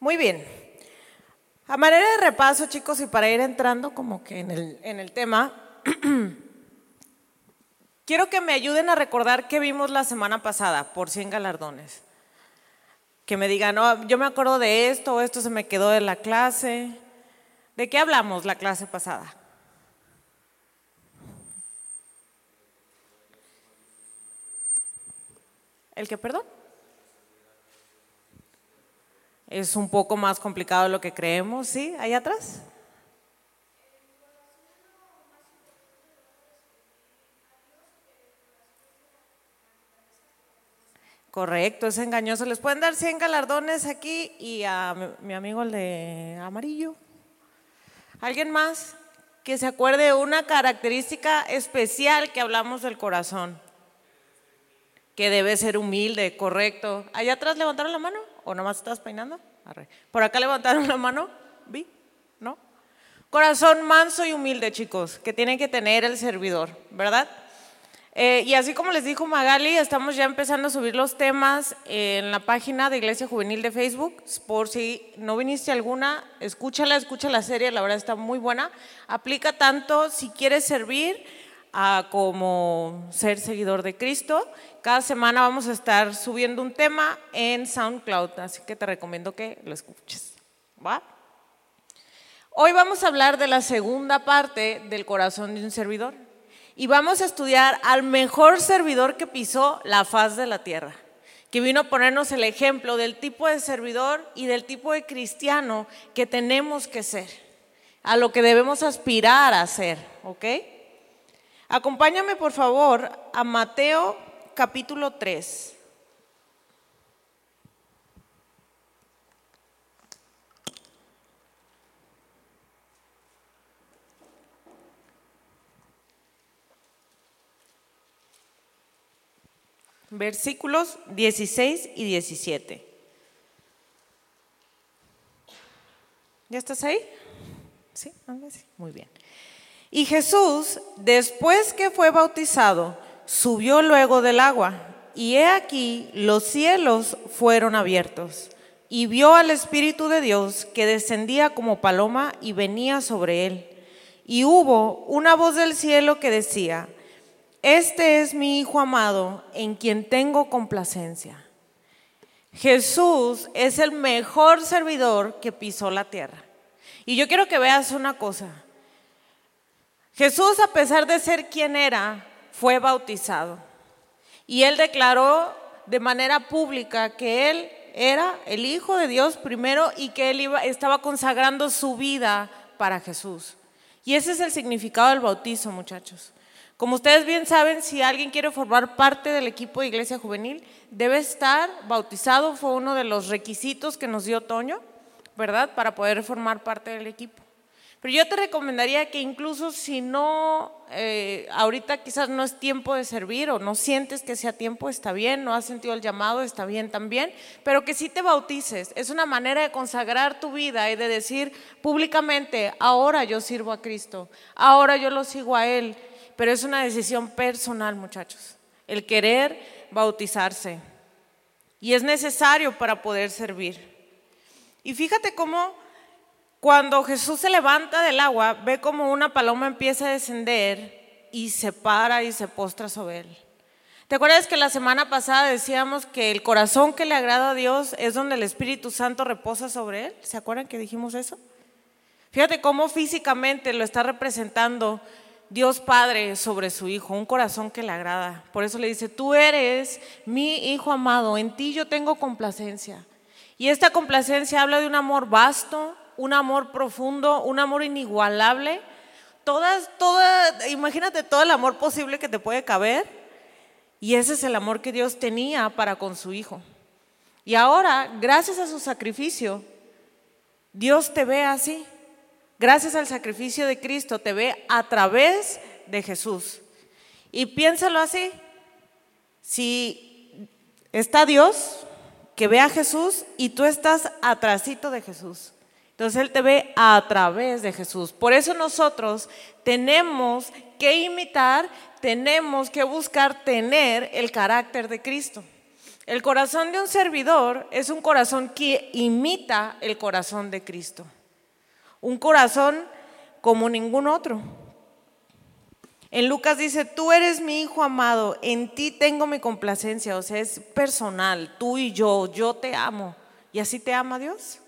Muy bien. A manera de repaso, chicos, y para ir entrando como que en el, en el tema, quiero que me ayuden a recordar qué vimos la semana pasada por 100 galardones. Que me digan, no, yo me acuerdo de esto, esto se me quedó de la clase. ¿De qué hablamos la clase pasada? ¿El que, perdón? Es un poco más complicado de lo que creemos, ¿sí? Ahí atrás. Correcto, es engañoso. Les pueden dar 100 galardones aquí y a mi, amigo el de amarillo. ¿Alguien más que se acuerde de una característica especial que hablamos del corazón? Que debe ser humilde, correcto. ¿Allá atrás levantaron la mano? ¿O nomás estás peinando? Por acá levantaron la mano. ¿Vi? ¿No? Corazón manso y humilde, chicos, que tiene que tener el servidor, ¿verdad? Eh, y así como les dijo Magali, estamos ya empezando a subir los temas en la página de Iglesia Juvenil de Facebook. Por si no viniste alguna, escúchala, escucha la serie, la verdad está muy buena. Aplica tanto si quieres servir a como ser seguidor de Cristo. Cada semana vamos a estar subiendo un tema en SoundCloud, así que te recomiendo que lo escuches. ¿Va? Hoy vamos a hablar de la segunda parte del corazón de un servidor y vamos a estudiar al mejor servidor que pisó la faz de la tierra, que vino a ponernos el ejemplo del tipo de servidor y del tipo de cristiano que tenemos que ser, a lo que debemos aspirar a ser, ¿ok? Acompáñame por favor a Mateo capítulo 3. versículos 16 y 17. ¿Ya estás ahí? Sí, muy bien. Y Jesús, después que fue bautizado, subió luego del agua, y he aquí los cielos fueron abiertos, y vio al Espíritu de Dios que descendía como paloma y venía sobre él. Y hubo una voz del cielo que decía, este es mi Hijo amado en quien tengo complacencia. Jesús es el mejor servidor que pisó la tierra. Y yo quiero que veas una cosa. Jesús, a pesar de ser quien era, fue bautizado. Y él declaró de manera pública que él era el Hijo de Dios primero y que él estaba consagrando su vida para Jesús. Y ese es el significado del bautizo, muchachos. Como ustedes bien saben, si alguien quiere formar parte del equipo de Iglesia Juvenil, debe estar bautizado, fue uno de los requisitos que nos dio Toño, ¿verdad? Para poder formar parte del equipo. Pero yo te recomendaría que incluso si no, eh, ahorita quizás no es tiempo de servir o no sientes que sea tiempo, está bien, no has sentido el llamado, está bien también, pero que sí te bautices. Es una manera de consagrar tu vida y de decir públicamente, ahora yo sirvo a Cristo, ahora yo lo sigo a Él pero es una decisión personal, muchachos, el querer bautizarse. Y es necesario para poder servir. Y fíjate cómo cuando Jesús se levanta del agua, ve como una paloma empieza a descender y se para y se postra sobre él. ¿Te acuerdas que la semana pasada decíamos que el corazón que le agrada a Dios es donde el Espíritu Santo reposa sobre él? ¿Se acuerdan que dijimos eso? Fíjate cómo físicamente lo está representando Dios Padre sobre su Hijo, un corazón que le agrada. Por eso le dice, tú eres mi Hijo amado, en ti yo tengo complacencia. Y esta complacencia habla de un amor vasto, un amor profundo, un amor inigualable. Todas, toda, imagínate todo el amor posible que te puede caber. Y ese es el amor que Dios tenía para con su Hijo. Y ahora, gracias a su sacrificio, Dios te ve así gracias al sacrificio de Cristo, te ve a través de Jesús. Y piénsalo así, si está Dios que ve a Jesús y tú estás atrásito de Jesús. Entonces Él te ve a través de Jesús. Por eso nosotros tenemos que imitar, tenemos que buscar tener el carácter de Cristo. El corazón de un servidor es un corazón que imita el corazón de Cristo. Un corazón como ningún otro. En Lucas dice, tú eres mi hijo amado, en ti tengo mi complacencia, o sea, es personal, tú y yo, yo te amo. ¿Y así te ama Dios?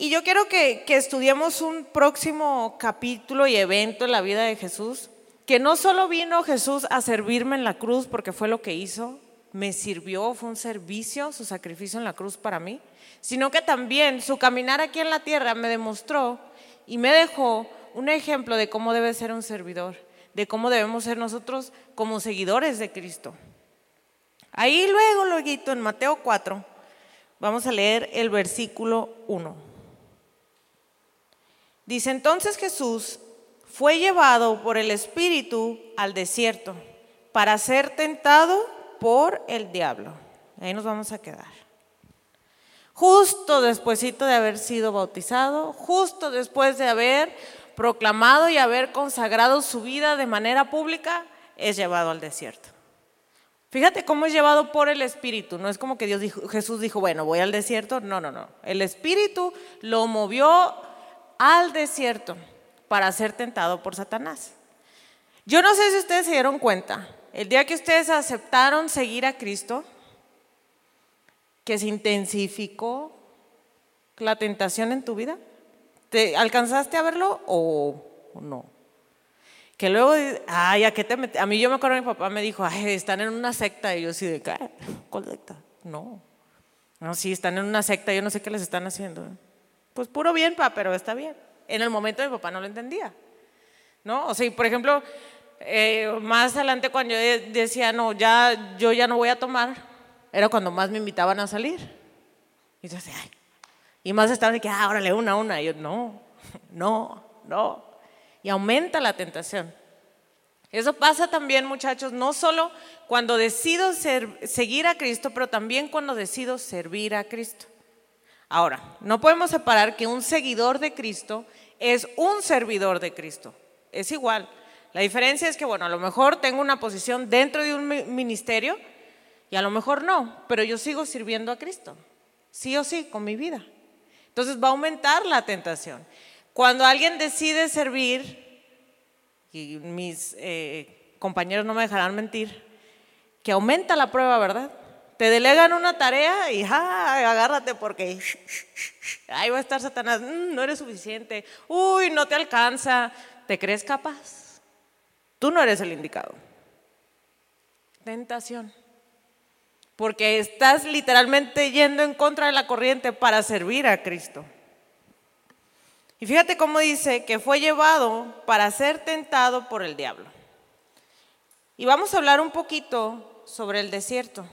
Y yo quiero que, que estudiemos un próximo capítulo y evento en la vida de Jesús, que no solo vino Jesús a servirme en la cruz porque fue lo que hizo, me sirvió, fue un servicio, su sacrificio en la cruz para mí, sino que también su caminar aquí en la tierra me demostró y me dejó un ejemplo de cómo debe ser un servidor, de cómo debemos ser nosotros como seguidores de Cristo. Ahí luego, luego en Mateo 4, vamos a leer el versículo 1. Dice entonces Jesús fue llevado por el Espíritu al desierto para ser tentado por el diablo. Ahí nos vamos a quedar. Justo despuesito de haber sido bautizado, justo después de haber proclamado y haber consagrado su vida de manera pública, es llevado al desierto. Fíjate cómo es llevado por el Espíritu. No es como que Dios dijo, Jesús dijo, bueno, voy al desierto. No, no, no. El Espíritu lo movió al desierto para ser tentado por Satanás. Yo no sé si ustedes se dieron cuenta, el día que ustedes aceptaron seguir a Cristo, que se intensificó la tentación en tu vida. ¿Te alcanzaste a verlo o, no? Que luego, ay, ¿a qué te metes? A mí yo me acuerdo, mi papá me dijo, ay, están en una secta. Y yo sí de. ¿Cuál secta? No. No, sí, están en una secta, yo no sé qué les están haciendo. Pues puro bien, pa, pero está bien. En el momento mi papá no lo entendía. ¿No? O sea, por ejemplo, eh, más adelante cuando yo decía, no, ya, yo ya no voy a tomar, era cuando más me invitaban a salir. Y yo decía, ay, y más estaban de que, ah, órale, una, una. Y yo, no, no, no. Y aumenta la tentación. Eso pasa también, muchachos, no solo cuando decido seguir a Cristo, pero también cuando decido servir a Cristo. Ahora, no podemos separar que un seguidor de Cristo es un servidor de Cristo. Es igual. La diferencia es que, bueno, a lo mejor tengo una posición dentro de un ministerio y a lo mejor no, pero yo sigo sirviendo a Cristo. Sí o sí, con mi vida. Entonces va a aumentar la tentación. Cuando alguien decide servir, y mis eh, compañeros no me dejarán mentir, que aumenta la prueba, ¿verdad? Te delegan una tarea y agárrate porque ahí va a estar Satanás, mm, no eres suficiente, uy, no te alcanza, ¿te crees capaz? Tú no eres el indicado. Tentación porque estás literalmente yendo en contra de la corriente para servir a Cristo. Y fíjate cómo dice que fue llevado para ser tentado por el diablo. Y vamos a hablar un poquito sobre el desierto.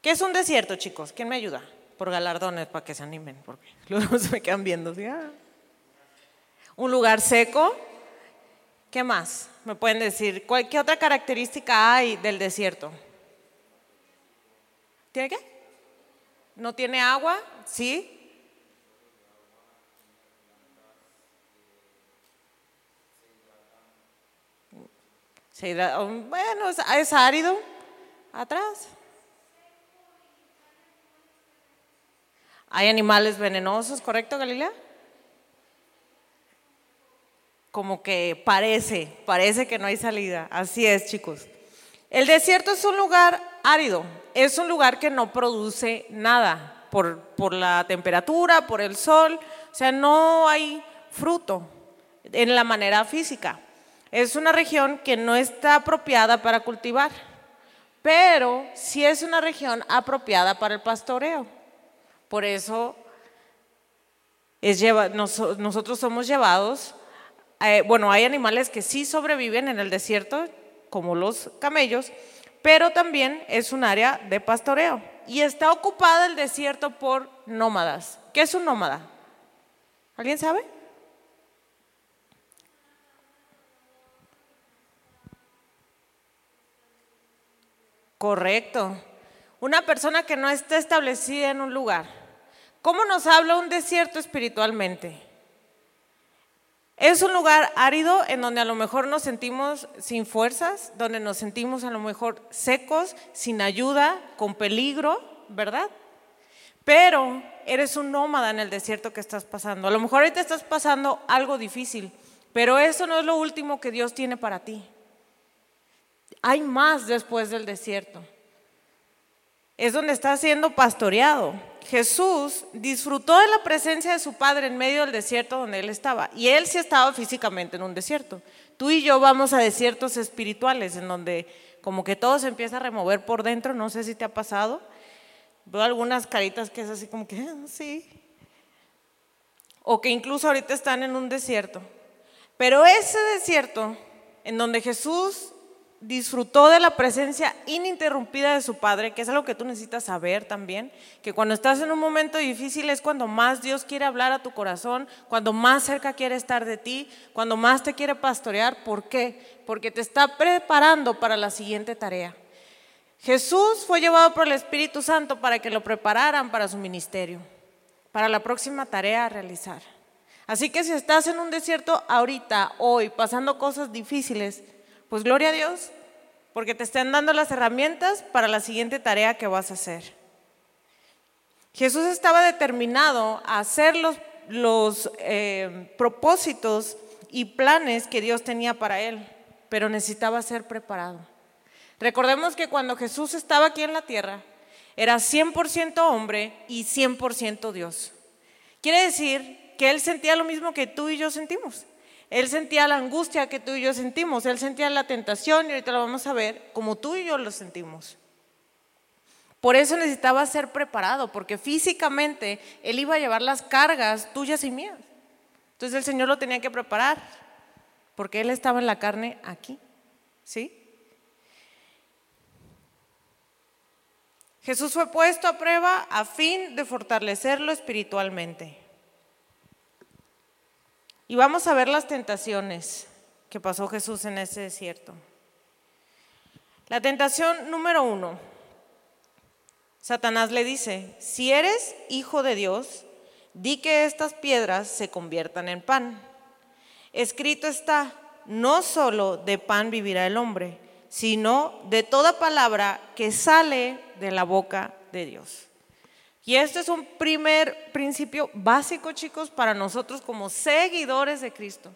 ¿Qué es un desierto, chicos? ¿Quién me ayuda? Por galardones, para que se animen, porque luego se me quedan viendo. Ah". Un lugar seco. ¿Qué más? ¿Me pueden decir? ¿Qué otra característica hay del desierto? ¿Tiene qué? ¿No tiene agua? ¿Sí? bueno, es árido. Atrás. Hay animales venenosos, ¿correcto, Galilea? Como que parece, parece que no hay salida. Así es, chicos. El desierto es un lugar árido, es un lugar que no produce nada por, por la temperatura, por el sol, o sea, no hay fruto en la manera física. Es una región que no está apropiada para cultivar, pero sí es una región apropiada para el pastoreo. Por eso es nosotros somos llevados, eh, bueno, hay animales que sí sobreviven en el desierto, como los camellos, pero también es un área de pastoreo y está ocupada el desierto por nómadas. ¿Qué es un nómada? ¿Alguien sabe? Correcto. Una persona que no está establecida en un lugar. ¿Cómo nos habla un desierto espiritualmente? Es un lugar árido en donde a lo mejor nos sentimos sin fuerzas, donde nos sentimos a lo mejor secos, sin ayuda, con peligro, ¿verdad? Pero eres un nómada en el desierto que estás pasando. A lo mejor ahorita estás pasando algo difícil, pero eso no es lo último que Dios tiene para ti. Hay más después del desierto. Es donde está siendo pastoreado. Jesús disfrutó de la presencia de su Padre en medio del desierto donde él estaba. Y él sí estaba físicamente en un desierto. Tú y yo vamos a desiertos espirituales en donde como que todo se empieza a remover por dentro. No sé si te ha pasado. Veo algunas caritas que es así como que, ah, sí. O que incluso ahorita están en un desierto. Pero ese desierto en donde Jesús disfrutó de la presencia ininterrumpida de su Padre, que es algo que tú necesitas saber también, que cuando estás en un momento difícil es cuando más Dios quiere hablar a tu corazón, cuando más cerca quiere estar de ti, cuando más te quiere pastorear. ¿Por qué? Porque te está preparando para la siguiente tarea. Jesús fue llevado por el Espíritu Santo para que lo prepararan para su ministerio, para la próxima tarea a realizar. Así que si estás en un desierto ahorita, hoy, pasando cosas difíciles, pues gloria a Dios, porque te están dando las herramientas para la siguiente tarea que vas a hacer. Jesús estaba determinado a hacer los, eh, propósitos y planes que Dios tenía para él, pero necesitaba ser preparado. Recordemos que cuando Jesús estaba aquí en la tierra, era 100% hombre y 100% Dios. Quiere decir que él sentía lo mismo que tú y yo sentimos. Él sentía la angustia que tú y yo sentimos, él sentía la tentación y ahorita lo vamos a ver como tú y yo lo sentimos. Por eso necesitaba ser preparado, porque físicamente él iba a llevar las cargas tuyas y mías. Entonces el Señor lo tenía que preparar, porque él estaba en la carne aquí. ¿Sí? Jesús fue puesto a prueba a fin de fortalecerlo espiritualmente. Y vamos a ver las tentaciones que pasó Jesús en ese desierto. La tentación número uno. Satanás le dice, si eres hijo de Dios, di que estas piedras se conviertan en pan. Escrito está, no solo de pan vivirá el hombre, sino de toda palabra que sale de la boca de Dios. Y este es un primer principio básico, chicos, para nosotros como seguidores de Cristo.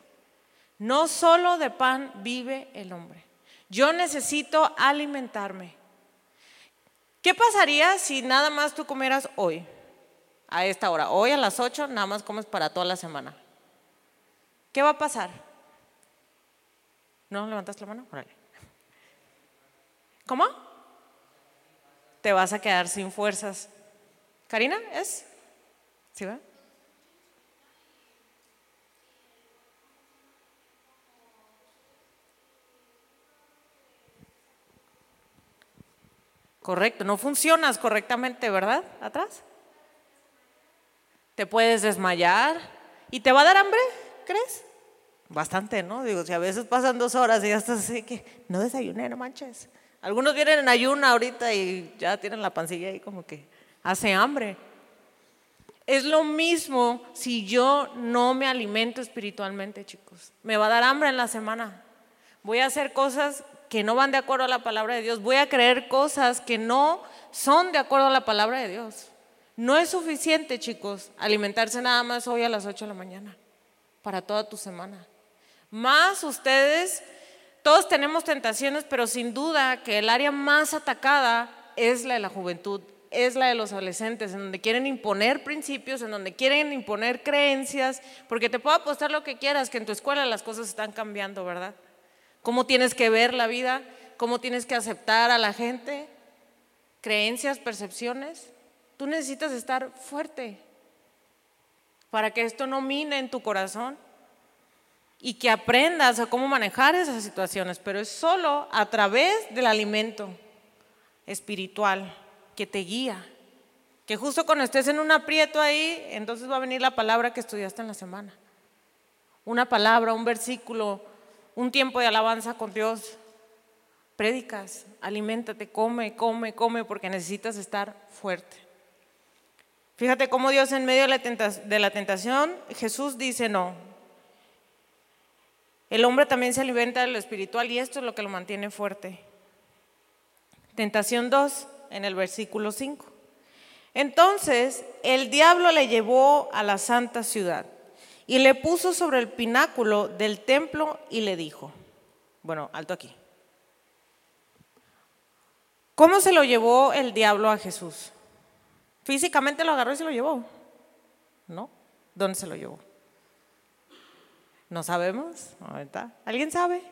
No solo de pan vive el hombre. Yo necesito alimentarme. ¿Qué pasaría si nada más tú comieras hoy, a esta hora? Hoy a las 8 nada más comes para toda la semana. ¿Qué va a pasar? ¿No levantas la mano? Órale. ¿Cómo? Te vas a quedar sin fuerzas. Karina, ¿es? ¿Sí va? Correcto, no funcionas correctamente, ¿verdad? Atrás. Te puedes desmayar y te va a dar hambre, ¿crees? Bastante, ¿no? Digo, si a veces pasan dos horas y ya estás así que no desayuné, no manches. Algunos vienen en ayuna ahorita y ya tienen la pancilla ahí como que hace hambre. Es lo mismo si yo no me alimento espiritualmente, chicos. Me va a dar hambre en la semana. Voy a hacer cosas que no van de acuerdo a la palabra de Dios. Voy a creer cosas que no son de acuerdo a la palabra de Dios. No es suficiente, chicos, alimentarse nada más hoy a las 8 de la mañana para toda tu semana. Más ustedes, todos tenemos tentaciones, pero sin duda que el área más atacada es la de la juventud es la de los adolescentes, en donde quieren imponer principios, en donde quieren imponer creencias, porque te puedo apostar lo que quieras, que en tu escuela las cosas están cambiando, ¿verdad? ¿Cómo tienes que ver la vida? ¿Cómo tienes que aceptar a la gente? ¿Creencias, percepciones? Tú necesitas estar fuerte para que esto no mine en tu corazón y que aprendas a cómo manejar esas situaciones, pero es solo a través del alimento espiritual que te guía. Que justo cuando estés en un aprieto ahí, entonces va a venir la palabra que estudiaste en la semana. Una palabra, un versículo, un tiempo de alabanza con Dios. Prédicas, aliméntate, come, come, come, porque necesitas estar fuerte. Fíjate cómo Dios en medio de la, tentación, Jesús dice no. El hombre también se alimenta de lo espiritual y esto es lo que lo mantiene fuerte. Tentación 2, en el versículo 5. Entonces el diablo le llevó a la santa ciudad y le puso sobre el pináculo del templo y le dijo, bueno, alto aquí. ¿Cómo se lo llevó el diablo a Jesús? Físicamente lo agarró y se lo llevó. ¿No? ¿Dónde se lo llevó? No sabemos. ¿Alguien sabe?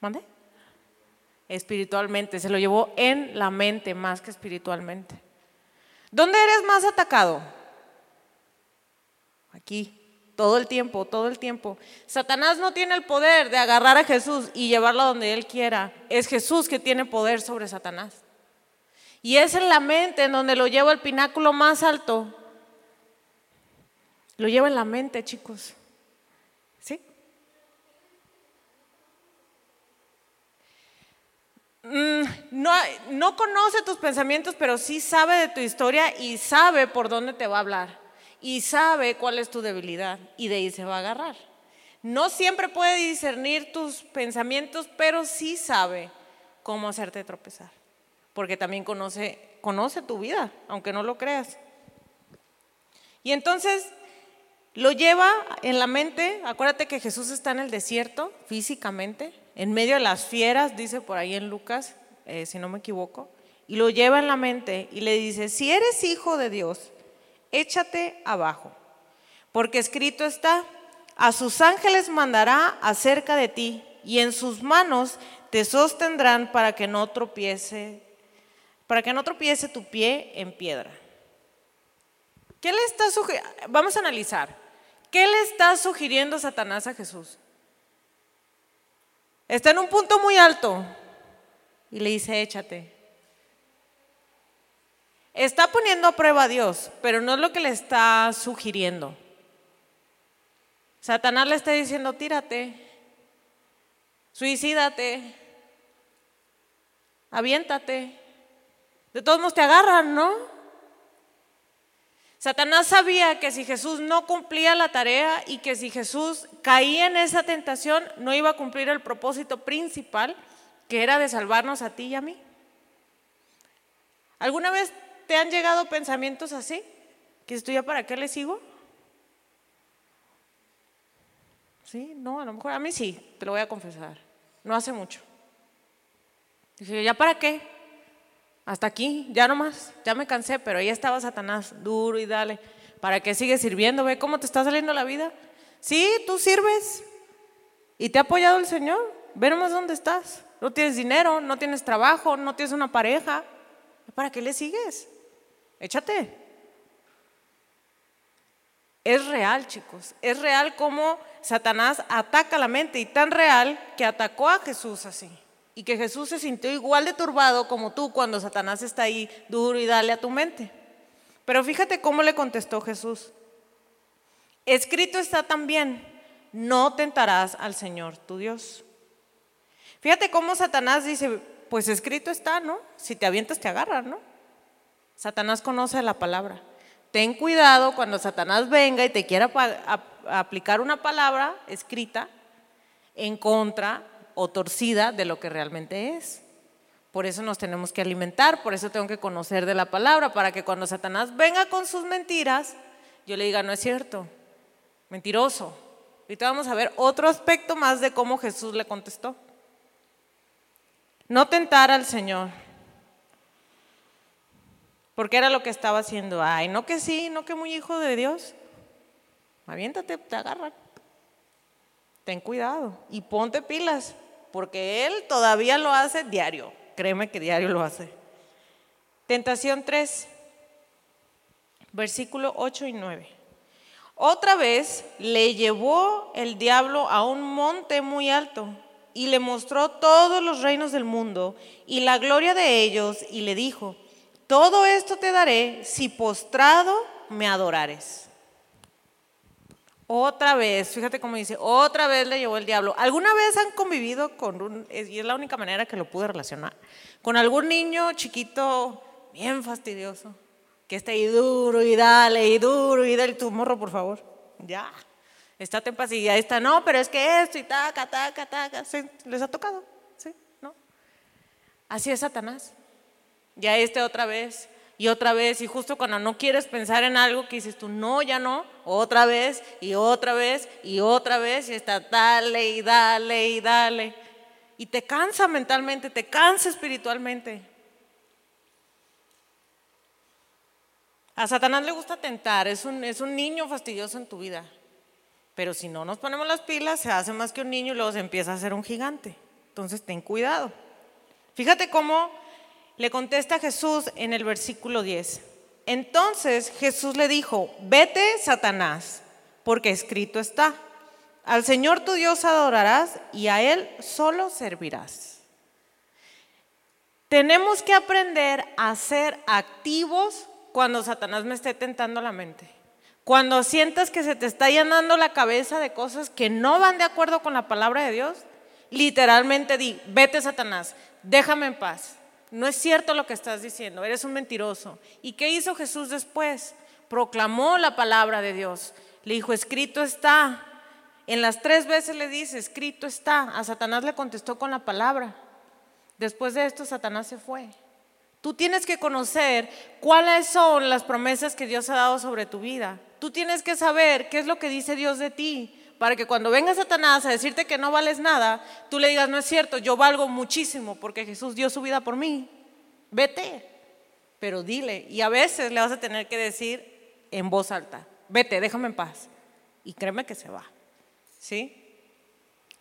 ¿Mande? Espiritualmente. Se lo llevó en la mente más que espiritualmente. ¿Dónde eres más atacado? Aquí. Todo el tiempo, todo el tiempo. Satanás no tiene el poder de agarrar a Jesús y llevarlo a donde él quiera. Es Jesús que tiene poder sobre Satanás. Y es en la mente en donde lo lleva al pináculo más alto. Lo lleva en la mente, chicos. ¿Sí? Mm, no, no conoce tus pensamientos, pero sí sabe de tu historia y sabe por dónde te va a hablar y sabe cuál es tu debilidad y de ahí se va a agarrar. No siempre puede discernir tus pensamientos, pero sí sabe cómo hacerte tropezar, porque también conoce, conoce tu vida, aunque no lo creas. Y entonces lo lleva en la mente, acuérdate que Jesús está en el desierto físicamente, en medio de las fieras, dice por ahí en Lucas, eh, si no me equivoco, y lo lleva en la mente y le dice, si eres hijo de Dios, échate abajo, porque escrito está, a sus ángeles mandará acerca de ti y en sus manos te sostendrán para que no tropiece, para que no tropiece tu pie en piedra. ¿Qué le está Vamos a analizar. ¿Qué le está sugiriendo Satanás a Jesús? Está en un punto muy alto y le dice, échate. Está poniendo a prueba a Dios, pero no es lo que le está sugiriendo. Satanás le está diciendo, tírate, suicídate, aviéntate. De todos modos te agarran, ¿no? Satanás sabía que si Jesús no cumplía la tarea y que si Jesús caía en esa tentación, no iba a cumplir el propósito principal, que era de salvarnos a ti y a mí. ¿Alguna vez ¿Te han llegado pensamientos así? ¿Que esto ya para qué le sigo? Sí, no, a lo mejor a mí sí, te lo voy a confesar. No hace mucho. Dije, ¿ya para qué? Hasta aquí, ya no más, ya me cansé, pero ahí estaba Satanás, duro y dale. ¿Para qué sigues sirviendo? ¿Ve cómo te está saliendo la vida? Sí, tú sirves. ¿Y te ha apoyado el Señor? Ve nomás dónde estás. No tienes dinero, no tienes trabajo, no tienes una pareja. ¿Para qué le sigues? Échate. Es real, chicos. Es real como Satanás ataca la mente y tan real que atacó a Jesús así. Y que Jesús se sintió igual de turbado como tú cuando Satanás está ahí duro y dale a tu mente. Pero fíjate cómo le contestó Jesús. Escrito está también, no tentarás al Señor tu Dios. Fíjate cómo Satanás dice, pues escrito está, ¿no? Si te avientas te agarran, ¿no? Satanás conoce la palabra. Ten cuidado cuando Satanás venga y te quiera aplicar una palabra escrita en contra o torcida de lo que realmente es. Por eso nos tenemos que alimentar, por eso tengo que conocer de la palabra, para que cuando Satanás venga con sus mentiras, yo le diga, no es cierto, mentiroso. Ahorita vamos a ver otro aspecto más de cómo Jesús le contestó. No tentar al Señor. Porque era lo que estaba haciendo. Ay, no que sí, no que muy hijo de Dios. Aviéntate, te agarran. Ten cuidado y ponte pilas, porque Él todavía lo hace diario. Créeme que diario lo hace. Tentación 3, versículo 8 y 9. Otra vez le llevó el diablo a un monte muy alto y le mostró todos los reinos del mundo y la gloria de ellos y le dijo, todo esto te daré si postrado me adorares. Otra vez, fíjate cómo dice, otra vez le llevó el diablo. ¿Alguna vez han convivido con un, y es la única manera que lo pude relacionar, con algún niño chiquito bien fastidioso, que está ahí duro y dale y duro y dale tu morro, por favor? Ya. Estate en paz. Y ahí está, no, pero es que esto y taca, taca, taca. ¿Sí? ¿Les ha tocado? ¿Sí? ¿No? Así es Satanás. Ya este otra vez y otra vez. Y justo cuando no quieres pensar en algo que dices tú, no, ya no, otra vez y otra vez y otra vez. Y está, dale y dale y dale. Y te cansa mentalmente, te cansa espiritualmente. A Satanás le gusta tentar, es un, es un niño fastidioso en tu vida. Pero si no nos ponemos las pilas, se hace más que un niño y luego se empieza a hacer un gigante. Entonces ten cuidado. Fíjate cómo le contesta Jesús en el versículo 10. Entonces Jesús le dijo, vete, Satanás, porque escrito está, al Señor tu Dios adorarás y a Él solo servirás. Tenemos que aprender a ser activos cuando Satanás me esté tentando la mente. Cuando sientas que se te está llenando la cabeza de cosas que no van de acuerdo con la palabra de Dios, literalmente di, vete Satanás, déjame en paz. No es cierto lo que estás diciendo, eres un mentiroso. ¿Y qué hizo Jesús después? Proclamó la palabra de Dios. Le dijo, escrito está. En las tres veces le dice, escrito está. A Satanás le contestó con la palabra. Después de esto, Satanás se fue. Tú tienes que conocer cuáles son las promesas que Dios ha dado sobre tu vida. Tú tienes que saber qué es lo que dice Dios de ti, para que cuando venga Satanás a decirte que no vales nada, tú le digas, no es cierto, yo valgo muchísimo porque Jesús dio su vida por mí. Vete, pero dile. Y a veces le vas a tener que decir en voz alta, vete, déjame en paz. Y créeme que se va. ¿Sí?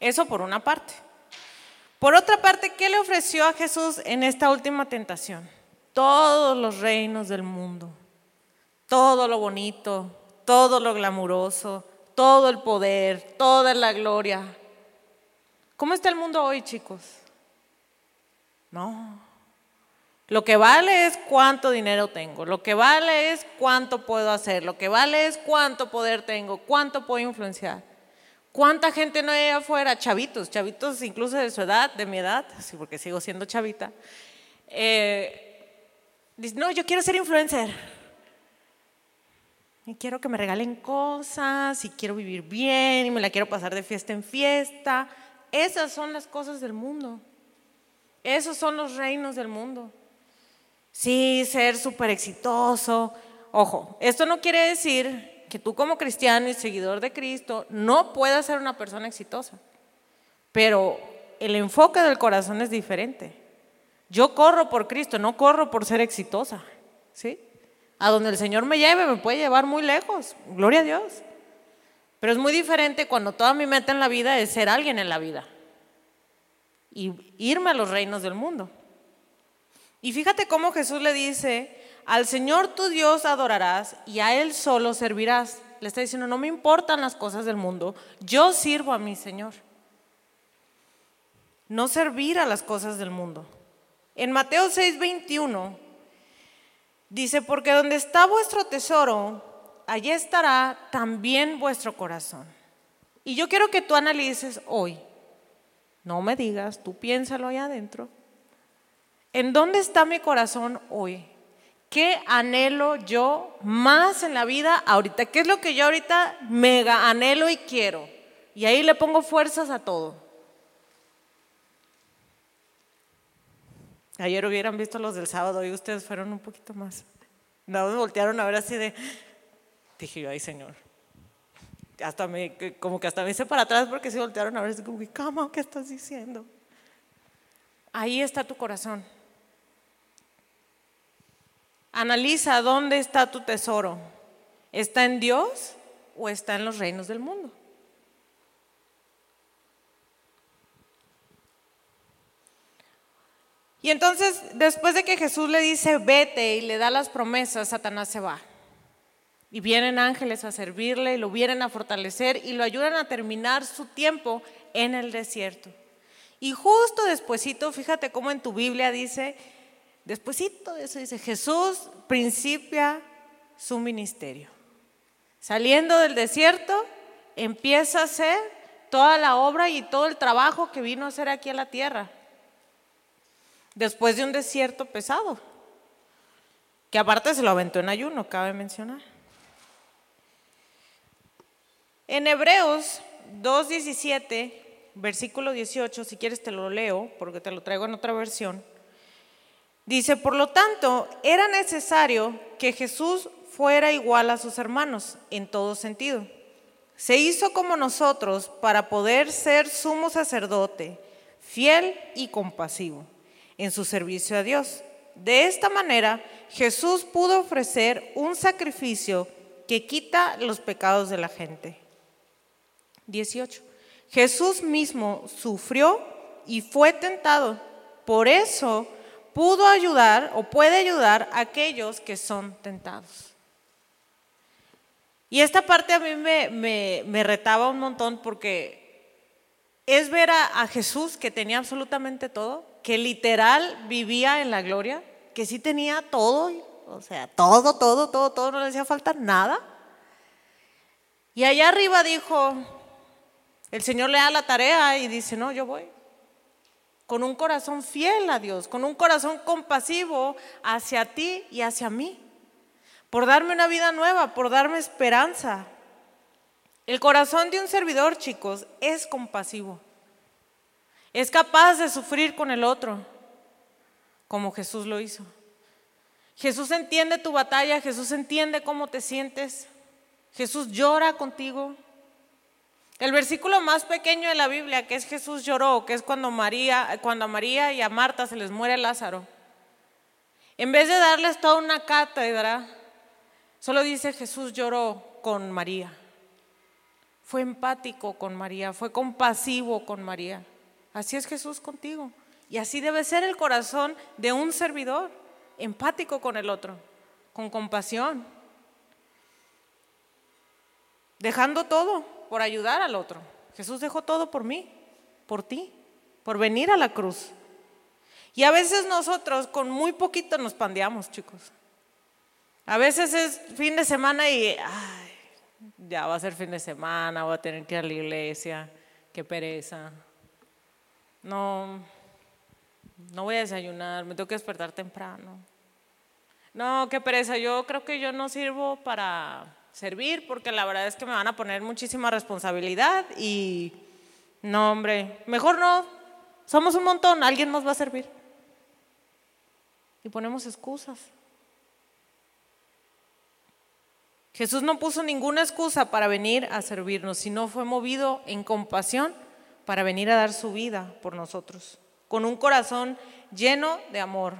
Eso por una parte. Por otra parte, ¿qué le ofreció a Jesús en esta última tentación? Todos los reinos del mundo, todo lo bonito, todo lo glamuroso, todo el poder, toda la gloria. ¿Cómo está el mundo hoy, chicos? No. Lo que vale es cuánto dinero tengo, lo que vale es cuánto puedo hacer, lo que vale es cuánto poder tengo, cuánto puedo influenciar. ¿Cuánta gente no hay afuera? Chavitos, chavitos incluso de su edad, de mi edad, sí, porque sigo siendo chavita. Eh, dice, no, yo quiero ser influencer. Y quiero que me regalen cosas, y quiero vivir bien, y me la quiero pasar de fiesta en fiesta. Esas son las cosas del mundo. Esos son los reinos del mundo. Sí, ser súper exitoso. Ojo, esto no quiere decir que tú como cristiano y seguidor de Cristo no puedas ser una persona exitosa. Pero el enfoque del corazón es diferente. Yo corro por Cristo, no corro por ser exitosa. ¿Sí? A donde el Señor me lleve, me puede llevar muy lejos. Gloria a Dios. Pero es muy diferente cuando toda mi meta en la vida es ser alguien en la vida. Y irme a los reinos del mundo. Y fíjate cómo Jesús le dice al Señor tu Dios adorarás y a Él solo servirás. Le está diciendo, no me importan las cosas del mundo, yo sirvo a mi Señor. No servir a las cosas del mundo. En Mateo 6:21 dice, porque donde está vuestro tesoro, allí estará también vuestro corazón. Y yo quiero que tú analices hoy, no me digas, tú piénsalo ahí adentro, ¿en dónde está mi corazón hoy? ¿Qué anhelo yo más en la vida ahorita? ¿Qué es lo que yo ahorita mega anhelo y quiero? Y ahí le pongo fuerzas a todo. Ayer hubieran visto los del sábado y ustedes fueron un poquito más. No, me voltearon a ver así de. Dije yo, ay Señor. Hasta me, como que hasta me hice para atrás porque se voltearon a ver así como, ¿cómo? ¿Qué estás diciendo? Ahí está tu corazón. Analiza dónde está tu tesoro. ¿Está en Dios o está en los reinos del mundo? Y entonces, después de que Jesús le dice, vete y le da las promesas, Satanás se va. Y vienen ángeles a servirle y lo vienen a fortalecer y lo ayudan a terminar su tiempo en el desierto. Y justo despuesito, fíjate cómo en tu Biblia dice Despuésito de eso dice, Jesús principia su ministerio. Saliendo del desierto, empieza a hacer toda la obra y todo el trabajo que vino a hacer aquí a la tierra. Después de un desierto pesado, que aparte se lo aventó en ayuno, cabe mencionar. En Hebreos 2.17, versículo 18, si quieres te lo leo, porque te lo traigo en otra versión. Dice, por lo tanto, era necesario que Jesús fuera igual a sus hermanos en todo sentido. Se hizo como nosotros para poder ser sumo sacerdote, fiel y compasivo en su servicio a Dios. De esta manera, Jesús pudo ofrecer un sacrificio que quita los pecados de la gente. 18. Jesús mismo sufrió y fue tentado. Por eso pudo ayudar o puede ayudar a aquellos que son tentados. Y esta parte a mí me, retaba un montón porque es ver a, Jesús que tenía absolutamente todo, que literal vivía en la gloria, que sí tenía todo, o sea, todo, todo, todo, todo, no le hacía falta nada. Y allá arriba dijo, el Señor le da la tarea y dice, no, yo voy. Con un corazón fiel a Dios, con un corazón compasivo hacia ti y hacia mí, por darme una vida nueva, por darme esperanza. El corazón de un servidor, chicos, es compasivo. Es capaz de sufrir con el otro, como Jesús lo hizo. Jesús entiende tu batalla, Jesús entiende cómo te sientes. Jesús llora contigo. El versículo más pequeño de la Biblia, que es Jesús lloró, que es cuando, María, cuando a María y a Marta se les muere Lázaro. En vez de darles toda una cátedra, solo dice Jesús lloró con María. Fue empático con María, fue compasivo con María. Así es Jesús contigo. Y así debe ser el corazón de un servidor, empático con el otro, con compasión, dejando todo por ayudar al otro. Jesús dejó todo por mí, por ti, por venir a la cruz. Y a veces nosotros con muy poquito nos pandeamos, chicos. A veces es fin de semana y ay, ya va a ser fin de semana, voy a tener que ir a la iglesia, qué pereza. No, no voy a desayunar, me tengo que despertar temprano. No, qué pereza, yo creo que yo no sirvo para servir porque la verdad es que me van a poner muchísima responsabilidad y no, hombre, mejor no, somos un montón, alguien nos va a servir. Y ponemos excusas. Jesús no puso ninguna excusa para venir a servirnos, sino fue movido en compasión para venir a dar su vida por nosotros, con un corazón lleno de amor.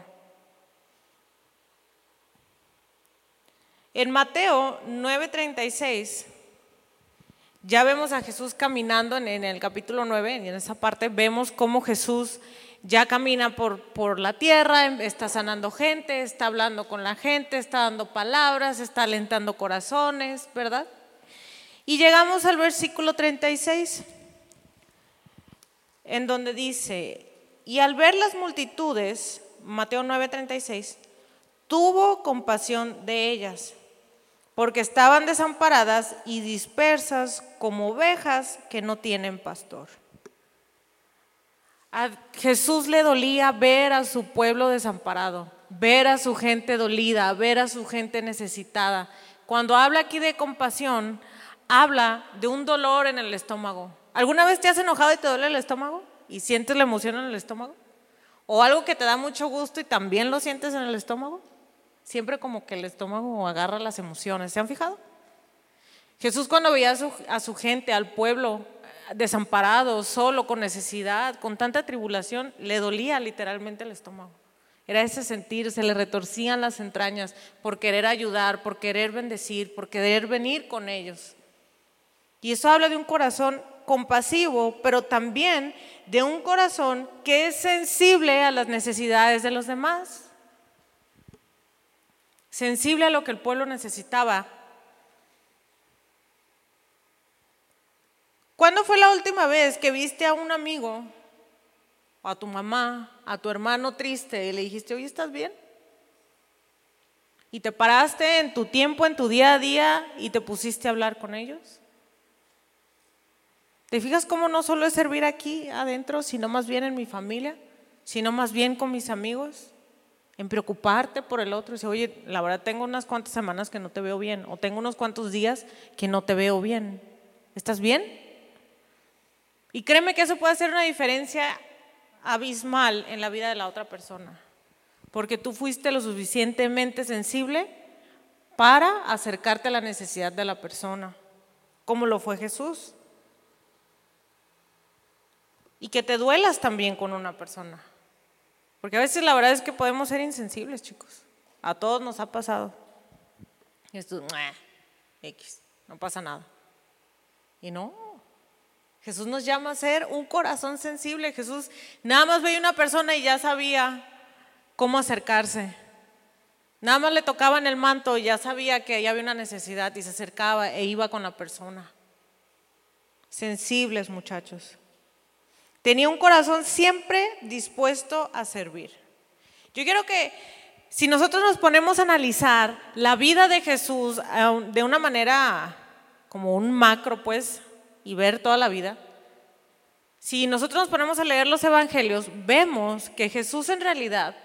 En Mateo 9:36 ya vemos a Jesús caminando en, el capítulo 9, y en esa parte vemos cómo Jesús ya camina por, por la tierra, está sanando gente, está hablando con la gente, está dando palabras, está alentando corazones, ¿verdad? Y llegamos al versículo 36, en donde dice, y al ver las multitudes, Mateo 9:36, tuvo compasión de ellas porque estaban desamparadas y dispersas como ovejas que no tienen pastor. A Jesús le dolía ver a su pueblo desamparado, ver a su gente dolida, ver a su gente necesitada. Cuando habla aquí de compasión, habla de un dolor en el estómago. ¿Alguna vez te has enojado y te duele el estómago? ¿Y sientes la emoción en el estómago? ¿O algo que te da mucho gusto y también lo sientes en el estómago? Siempre como que el estómago agarra las emociones. ¿Se han fijado? Jesús cuando veía a su, gente, al pueblo desamparado, solo, con necesidad, con tanta tribulación, le dolía literalmente el estómago. Era ese sentir, se le retorcían las entrañas por querer ayudar, por querer bendecir, por querer venir con ellos. Y eso habla de un corazón compasivo, pero también de un corazón que es sensible a las necesidades de los demás sensible a lo que el pueblo necesitaba. ¿Cuándo fue la última vez que viste a un amigo, a tu mamá, a tu hermano triste y le dijiste, oye, ¿estás bien? Y te paraste en tu tiempo, en tu día a día y te pusiste a hablar con ellos. ¿Te fijas cómo no solo es servir aquí adentro, sino más bien en mi familia, sino más bien con mis amigos? en preocuparte por el otro. Dice, oye, la verdad tengo unas cuantas semanas que no te veo bien, o tengo unos cuantos días que no te veo bien. ¿Estás bien? Y créeme que eso puede hacer una diferencia abismal en la vida de la otra persona, porque tú fuiste lo suficientemente sensible para acercarte a la necesidad de la persona, como lo fue Jesús. Y que te duelas también con una persona. Porque a veces la verdad es que podemos ser insensibles, chicos. A todos nos ha pasado. Y esto, X, no pasa nada. Y no, Jesús nos llama a ser un corazón sensible. Jesús nada más veía una persona y ya sabía cómo acercarse. Nada más le tocaba en el manto y ya sabía que ahí había una necesidad y se acercaba e iba con la persona. Sensibles muchachos. Tenía un corazón siempre dispuesto a servir. Yo quiero que si nosotros nos ponemos a analizar la vida de Jesús de una manera como un macro, pues, y ver toda la vida, si nosotros nos ponemos a leer los evangelios, vemos que Jesús en realidad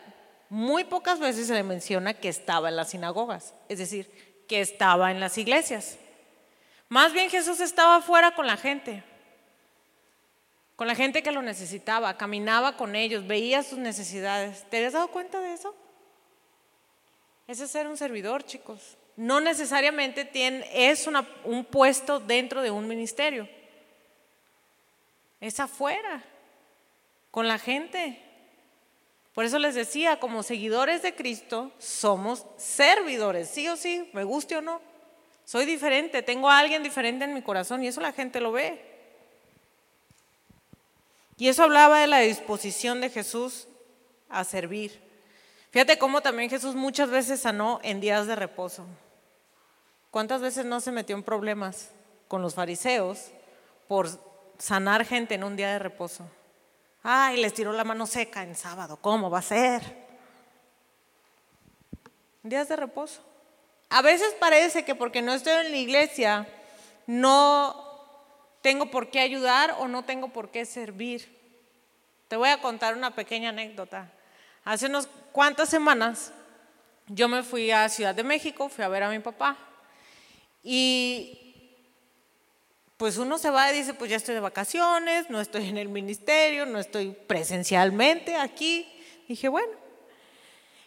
muy pocas veces se le menciona que estaba en las sinagogas, es decir, que estaba en las iglesias. Más bien Jesús estaba afuera con la gente, con la gente que lo necesitaba, caminaba con ellos, veía sus necesidades. ¿Te habías dado cuenta de eso? Ese es ser un servidor, chicos. No necesariamente tiene, es un puesto dentro de un ministerio. Es afuera, con la gente. Por eso les decía, como seguidores de Cristo, somos servidores, sí o sí, me guste o no. Soy diferente, tengo a alguien diferente en mi corazón y eso la gente lo ve. Y eso hablaba de la disposición de Jesús a servir. Fíjate cómo también Jesús muchas veces sanó en días de reposo. ¿Cuántas veces no se metió en problemas con los fariseos por sanar gente en un día de reposo? Ay, les tiró la mano seca en sábado. ¿Cómo va a ser? Días de reposo. A veces parece que porque no estoy en la iglesia no tengo por qué ayudar o no tengo por qué servir. Te voy a contar una pequeña anécdota. Hace unas cuantas semanas yo me fui a Ciudad de México, fui a ver a mi papá. Y pues uno se va y dice, pues ya estoy de vacaciones, no estoy en el ministerio, no estoy presencialmente aquí. Dije, bueno.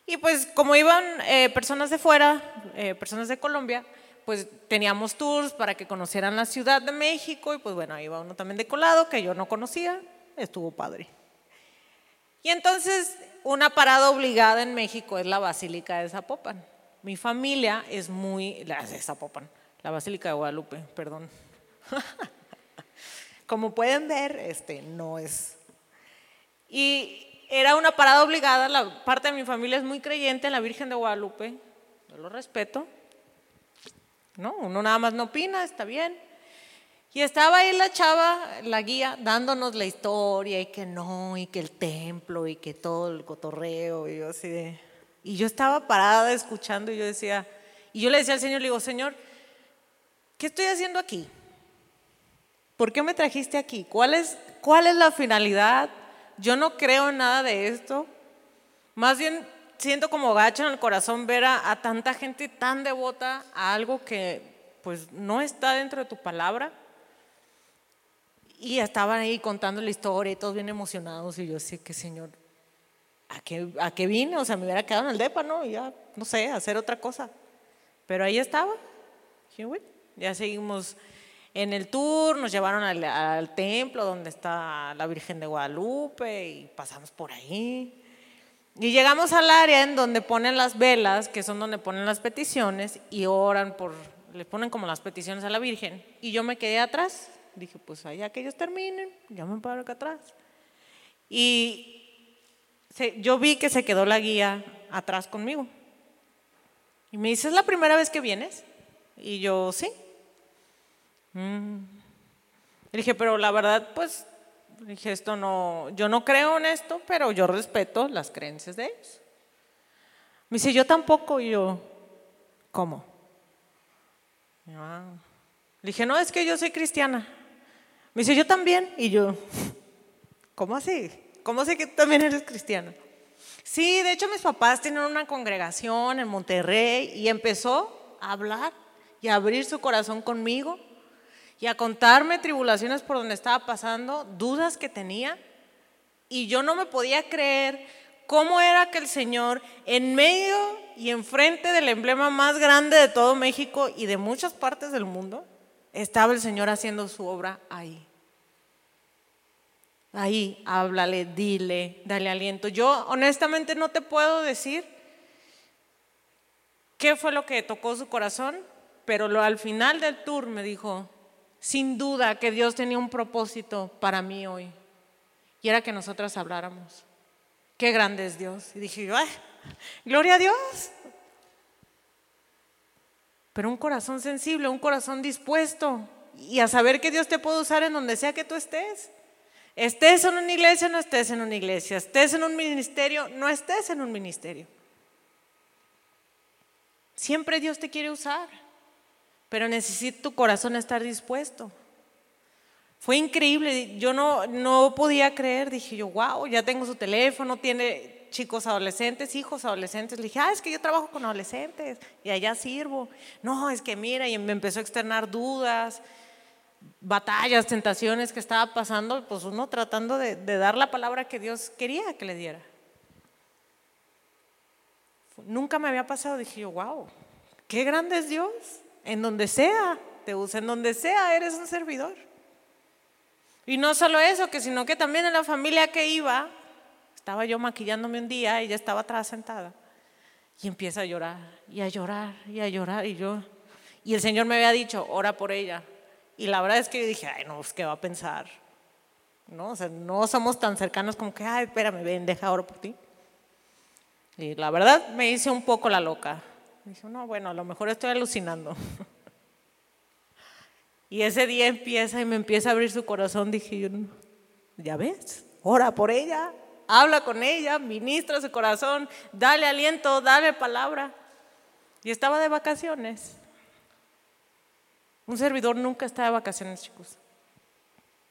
Y pues como iban eh, personas de fuera, eh, personas de Colombia, pues teníamos tours para que conocieran la Ciudad de México y pues bueno, ahí iba uno también de colado que yo no conocía, estuvo padre. Y entonces una parada obligada en México es la Basílica de Zapopan. Mi familia es muy, la de Zapopan, la Basílica de Guadalupe, perdón. Como pueden ver, este no es. Y era una parada obligada, la parte de mi familia es muy creyente en la Virgen de Guadalupe, yo lo respeto. No, uno nada más no opina, está bien. Y estaba ahí la chava, la guía, dándonos la historia y que no, y que el templo y que todo el cotorreo y yo así de... Y yo estaba parada escuchando y yo decía, y yo le decía al Señor, le digo, Señor, ¿qué estoy haciendo aquí? ¿Por qué me trajiste aquí? ¿Cuál es, cuál es la finalidad? Yo no creo en nada de esto. Más bien siento como gacho en el corazón ver a, a tanta gente tan devota a algo que pues no está dentro de tu palabra. Y estaban ahí contando la historia y todos bien emocionados y yo sé que Señor, ¿a qué, ¿a qué vine? O sea, me hubiera quedado en el depa, ¿no? Y ya, no sé, hacer otra cosa. Pero ahí estaba. ya seguimos en el tour nos llevaron al, templo donde está la Virgen de Guadalupe y pasamos por ahí. Y llegamos al área en donde ponen las velas, que son donde ponen las peticiones, y oran por, le ponen como las peticiones a la Virgen. Y yo me quedé atrás. Dije, pues allá que ellos terminen, ya me paro acá atrás. Y yo vi que se quedó la guía atrás conmigo. Y me dice, ¿es la primera vez que vienes? Y yo, sí. Mm. Dije, pero la verdad, pues, dije, esto no, yo no creo en esto, pero yo respeto las creencias de ellos. Me dice, yo tampoco, y yo, ¿cómo? Ah. Le dije, no, es que yo soy cristiana. Me dice, yo también, y yo, ¿cómo así? ¿Cómo sé que tú también eres cristiana? Sí, de hecho mis papás tienen una congregación en Monterrey y empezó a hablar y a abrir su corazón conmigo y a contarme tribulaciones por donde estaba pasando, dudas que tenía. Y yo no me podía creer cómo era que el Señor en medio y enfrente del emblema más grande de todo México y de muchas partes del mundo, estaba el Señor haciendo su obra ahí. Ahí, háblale, dile, dale aliento. Yo honestamente no te puedo decir qué fue lo que tocó su corazón, pero lo, al final del tour me dijo, sin duda que Dios tenía un propósito para mí hoy. Y era que nosotras habláramos. Qué grande es Dios. Y dije yo, gloria a Dios. Pero un corazón sensible, un corazón dispuesto y a saber que Dios te puede usar en donde sea que tú estés. Estés en una iglesia, no estés en una iglesia. Estés en un ministerio, no estés en un ministerio. Siempre Dios te quiere usar pero necesita tu corazón estar dispuesto. Fue increíble, yo no, no podía creer, dije yo, wow, ya tengo su teléfono, tiene chicos adolescentes, hijos adolescentes. Le dije, ah, es que yo trabajo con adolescentes y allá sirvo. No, es que mira, y me empezó a externar dudas, batallas, tentaciones que estaba pasando, pues uno tratando de, de dar la palabra que Dios quería que le diera. Nunca me había pasado, dije yo, wow, qué grande es Dios. En donde sea, te usa, en donde sea, eres un servidor. Y no solo eso, que sino que también en la familia que iba, estaba yo maquillándome un día, y ella estaba atrás sentada, y empieza a llorar, y a llorar, y a llorar, y yo, y el Señor me había dicho, ora por ella. Y la verdad es que yo dije, ay, no, pues, ¿qué va a pensar? ¿No? O sea, no somos tan cercanos como que, ay, espérame, ven, deja oro por ti. Y la verdad me hice un poco la loca. Dijo, no, bueno, a lo mejor estoy alucinando. Y ese día empieza y me empieza a abrir su corazón. Dije, ya ves, ora por ella, habla con ella, ministra su corazón, dale aliento, dale palabra. Y estaba de vacaciones. Un servidor nunca está de vacaciones, chicos.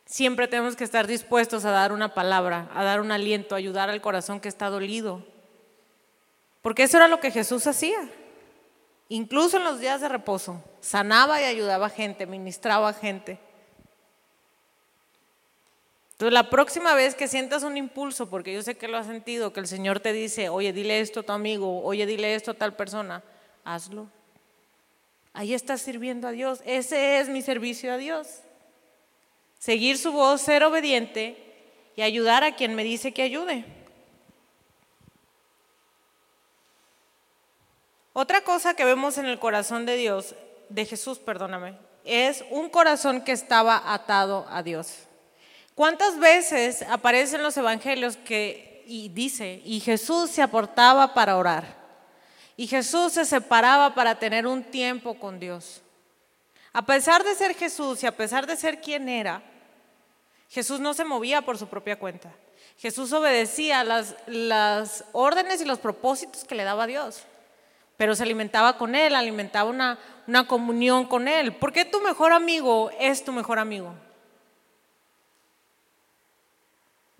Siempre tenemos que estar dispuestos a dar una palabra, a dar un aliento, a ayudar al corazón que está dolido. Porque eso era lo que Jesús hacía incluso en los días de reposo, sanaba y ayudaba a gente, ministraba a gente. Entonces, la próxima vez que sientas un impulso, porque yo sé que lo has sentido, que el Señor te dice, oye, dile esto a tu amigo, oye, dile esto a tal persona, hazlo. Ahí estás sirviendo a Dios. Ese es mi servicio a Dios. Seguir su voz, ser obediente y ayudar a quien me dice que ayude. Otra cosa que vemos en el corazón de Dios, de Jesús, perdóname, es un corazón que estaba atado a Dios. ¿Cuántas veces aparece en los evangelios que y dice, y Jesús se aportaba para orar? Y Jesús se separaba para tener un tiempo con Dios. A pesar de ser Jesús y a pesar de ser quien era, Jesús no se movía por su propia cuenta. Jesús obedecía las, las órdenes y los propósitos que le daba Dios pero se alimentaba con él, alimentaba una, una comunión con él. ¿Por qué tu mejor amigo es tu mejor amigo?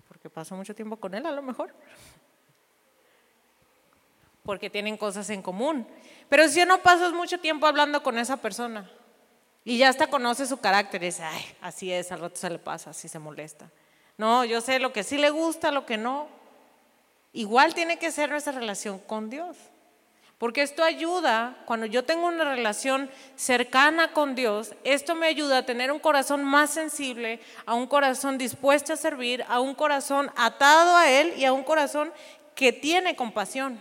Porque pasó mucho tiempo con él a lo mejor. Porque tienen cosas en común. Pero si no pasas mucho tiempo hablando con esa persona y ya hasta conoce su carácter y dice, ay, así es, al rato se le pasa, así se molesta. No, yo sé lo que sí le gusta, lo que no. Igual tiene que ser nuestra relación con Dios. Porque esto ayuda, cuando yo tengo una relación cercana con Dios, esto me ayuda a tener un corazón más sensible, a un corazón dispuesto a servir, a un corazón atado a Él y a un corazón que tiene compasión.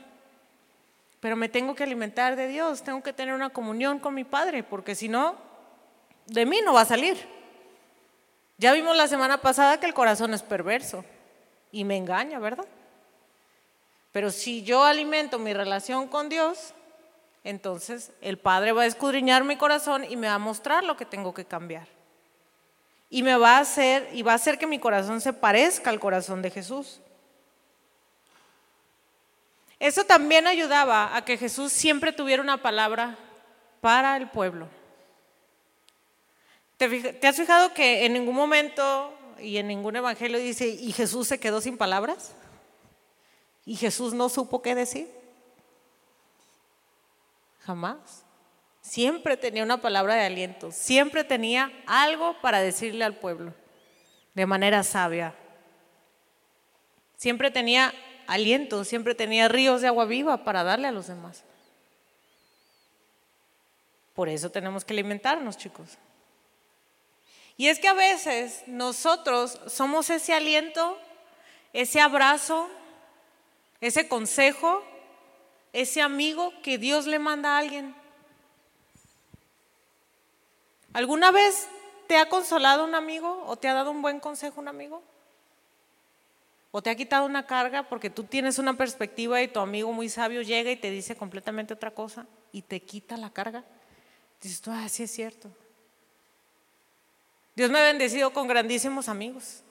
Pero me tengo que alimentar de Dios, tengo que tener una comunión con mi Padre, porque si no, de mí no va a salir. Ya vimos la semana pasada que el corazón es perverso y me engaña, ¿verdad? Pero si yo alimento mi relación con Dios, entonces el Padre va a escudriñar mi corazón y me va a mostrar lo que tengo que cambiar. Y me va a hacer y va a hacer que mi corazón se parezca al corazón de Jesús. Eso también ayudaba a que Jesús siempre tuviera una palabra para el pueblo. ¿Te, has fijado que en ningún momento y en ningún evangelio dice, y Jesús se quedó sin palabras? Y Jesús no supo qué decir. Jamás. Siempre tenía una palabra de aliento, siempre tenía algo para decirle al pueblo de manera sabia. Siempre tenía aliento, siempre tenía ríos de agua viva para darle a los demás. Por eso tenemos que alimentarnos, chicos. Y es que a veces nosotros somos ese aliento, ese abrazo, ese consejo, ese amigo que Dios le manda a alguien. ¿Alguna vez te ha consolado un amigo o te ha dado un buen consejo un amigo? ¿O te ha quitado una carga porque tú tienes una perspectiva y tu amigo muy sabio llega y te dice completamente otra cosa y te quita la carga? Dices tú, ah, es cierto. Dios me ha bendecido con grandísimos amigos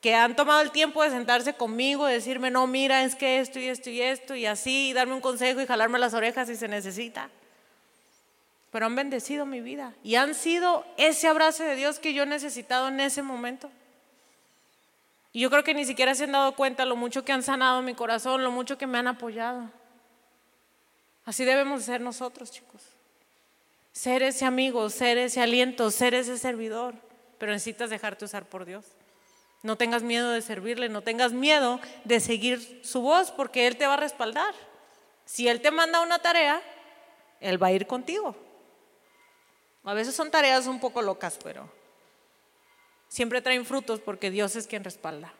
que han tomado el tiempo de sentarse conmigo, y decirme, no, mira, es que esto y esto y esto y así, y darme un consejo y jalarme las orejas si se necesita. Pero han bendecido mi vida y han sido ese abrazo de Dios que yo he necesitado en ese momento. Y yo creo que ni siquiera se han dado cuenta lo mucho que han sanado mi corazón, lo mucho que me han apoyado. Así debemos ser nosotros, chicos. Ser ese amigo, ser ese aliento, ser ese servidor. Pero necesitas dejarte usar por Dios. No tengas miedo de servirle, no tengas miedo de seguir su voz porque Él te va a respaldar. Si Él te manda una tarea, Él va a ir contigo. A veces son tareas un poco locas, pero siempre traen frutos porque Dios es quien respalda.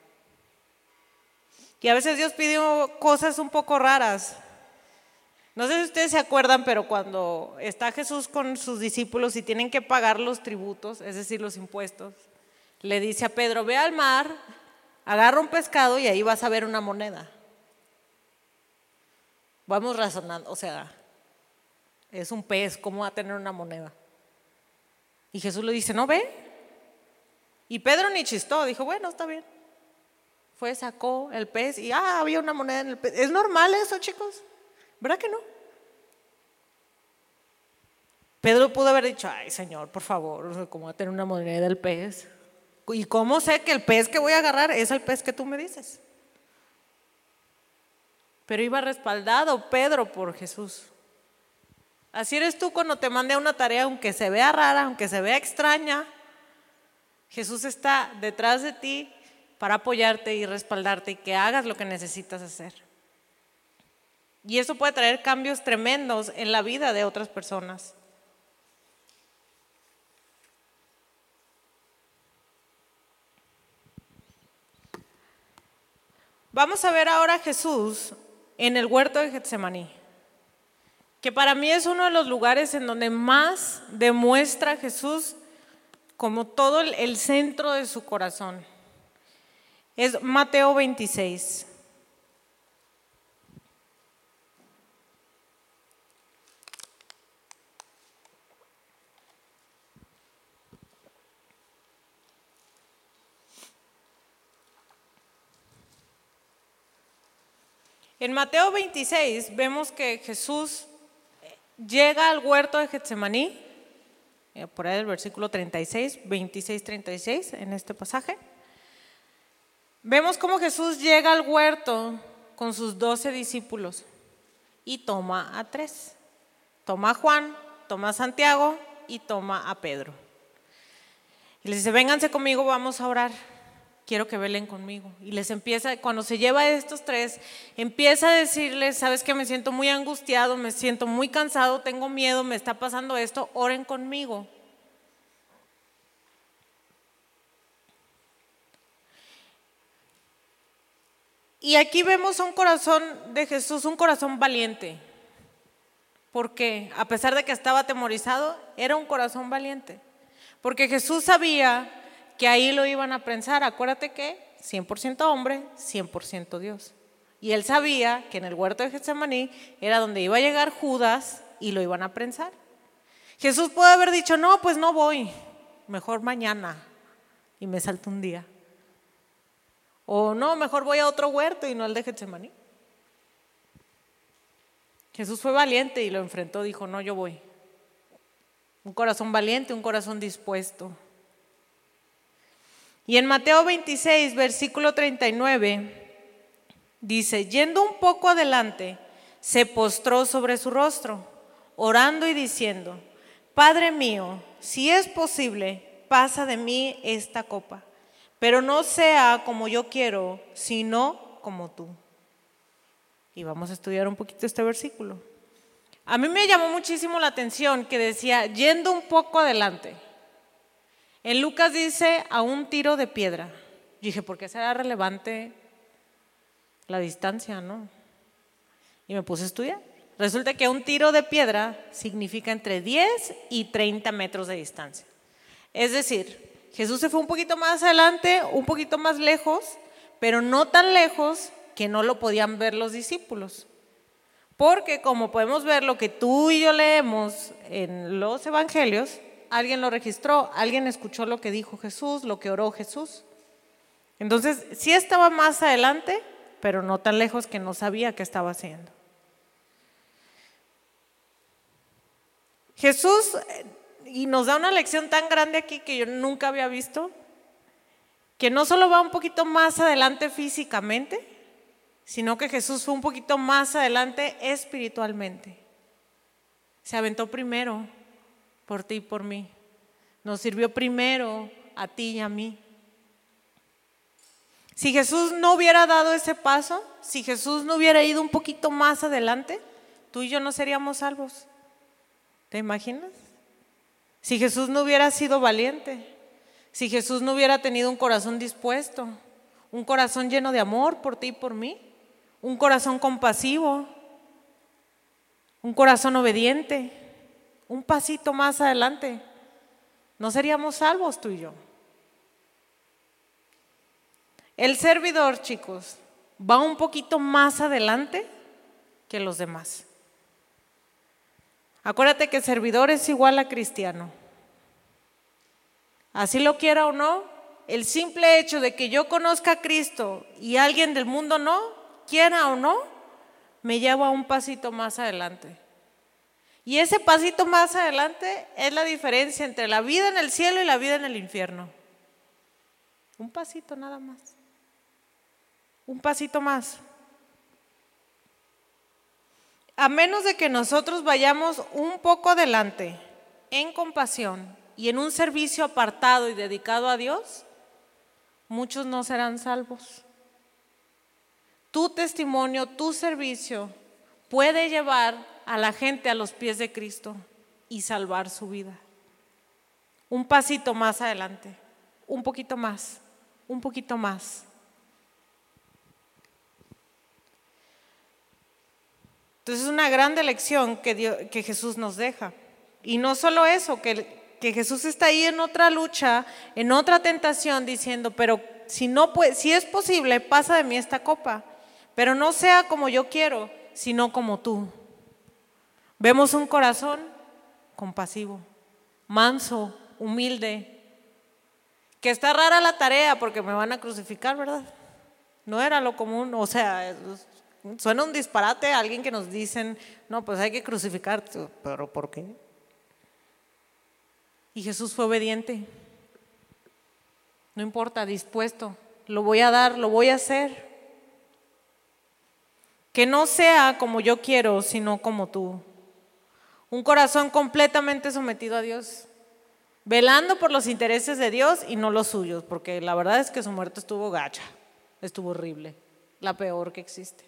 Y a veces Dios pide cosas un poco raras. No sé si ustedes se acuerdan, pero cuando está Jesús con sus discípulos y tienen que pagar los tributos, es decir, los impuestos, le dice a Pedro, ve al mar, agarra un pescado y ahí vas a ver una moneda. Vamos razonando, o sea, es un pez, ¿cómo va a tener una moneda? Y Jesús le dice, no ve. Y Pedro ni chistó, dijo, bueno, está bien. Fue, sacó el pez y, ah, había una moneda en el pez. ¿Es normal eso, chicos? ¿Verdad que no? Pedro pudo haber dicho, ay, Señor, por favor, ¿cómo va a tener una moneda del pez? ¿Y cómo sé que el pez que voy a agarrar es el pez que tú me dices? Pero iba respaldado Pedro por Jesús. Así eres tú cuando te mande una tarea, aunque se vea rara, aunque se vea extraña. Jesús está detrás de ti para apoyarte y respaldarte y que hagas lo que necesitas hacer. Y eso puede traer cambios tremendos en la vida de otras personas. Vamos a ver ahora a Jesús en el huerto de Getsemaní, que para mí es uno de los lugares en donde más demuestra Jesús como todo el centro de su corazón. Es Mateo 26. En Mateo 26 vemos que Jesús llega al huerto de Getsemaní, eh, por ahí el versículo 36, 26, 36 en este pasaje. Vemos cómo Jesús llega al huerto con sus doce discípulos y toma a tres. Toma a Juan, toma a Santiago y toma a Pedro. Y les dice, vénganse conmigo, vamos a orar quiero que velen conmigo. Y les empieza, cuando se lleva estos tres, empieza a decirles, sabes que me siento muy angustiado, me siento muy cansado, tengo miedo, me está pasando esto, oren conmigo. Y aquí vemos un corazón de Jesús, un corazón valiente. Porque a pesar de que estaba atemorizado, era un corazón valiente. Porque Jesús sabía que ahí lo iban a prensar. Acuérdate que 100% hombre, 100% Dios. Y él sabía que en el huerto de Getsemaní era donde iba a llegar Judas y lo iban a prensar. Jesús puede haber dicho, no, pues no voy, mejor mañana y me salto un día. O no, mejor voy a otro huerto y no al de Getsemaní. Jesús fue valiente y lo enfrentó, dijo, no, yo voy. Un corazón valiente, un corazón dispuesto. Y en Mateo 26, versículo 39, dice, yendo un poco adelante, se postró sobre su rostro, orando y diciendo, Padre mío, si es posible, pasa de mí esta copa, pero no sea como yo quiero, sino como tú. Y vamos a estudiar un poquito este versículo. A mí me llamó muchísimo la atención que decía, yendo un poco adelante. En Lucas dice a un tiro de piedra. Yo dije, ¿por qué será relevante la distancia, no? Y me puse a estudiar. Resulta que un tiro de piedra significa entre 10 y 30 metros de distancia. Es decir, Jesús se fue un poquito más adelante, un poquito más lejos, pero no tan lejos que no lo podían ver los discípulos. Porque como podemos ver lo que tú y yo leemos en los evangelios, alguien lo registró, alguien escuchó lo que dijo Jesús, lo que oró Jesús. Entonces, sí estaba más adelante, pero no tan lejos que no sabía qué estaba haciendo. Jesús y nos da una lección tan grande aquí que yo nunca había visto, que no solo va un poquito más adelante físicamente, sino que Jesús fue un poquito más adelante espiritualmente. Se aventó primero por ti y por mí. Nos sirvió primero a ti y a mí. Si Jesús no hubiera dado ese paso, si Jesús no hubiera ido un poquito más adelante, tú y yo no seríamos salvos. ¿Te imaginas? Si Jesús no hubiera sido valiente, si Jesús no hubiera tenido un corazón dispuesto, un corazón lleno de amor por ti y por mí, un corazón compasivo, un corazón obediente, un pasito más adelante, no seríamos salvos tú y yo. El servidor, chicos, va un poquito más adelante que los demás. Acuérdate que servidor es igual a cristiano. Así lo quiera o no, el simple hecho de que yo conozca a Cristo y alguien del mundo no, quiera o no, me lleva un pasito más adelante. Y ese pasito más adelante es la diferencia entre la vida en el cielo y la vida en el infierno. Un pasito nada más. Un pasito más a menos de que nosotros vayamos un poco adelante en compasión y en un servicio apartado y dedicado a Dios, muchos no serán salvos. Tu testimonio, tu servicio puede llevar a la gente a los pies de Cristo y salvar su vida. Un pasito más adelante, un poquito más, un poquito más. Entonces es una grande lección que, Jesús nos deja. Y no solo eso, que, Jesús está ahí en otra lucha, en otra tentación, diciendo, pero si, no si es posible, pasa de mí esta copa, pero no sea como yo quiero, sino como tú. Vemos un corazón compasivo, manso, humilde, que está rara la tarea porque me van a crucificar, ¿verdad? No era lo común, o sea, Suena un disparate a alguien que nos dicen, no, pues hay que crucificar, pero ¿por qué? Y Jesús fue obediente. No importa, dispuesto. Lo voy a dar, lo voy a hacer. Que no sea como yo quiero, sino como tú. Un corazón completamente sometido a Dios. Velando por los intereses de Dios y no los suyos, porque la verdad es que su muerte estuvo gacha, estuvo horrible, la peor que existe.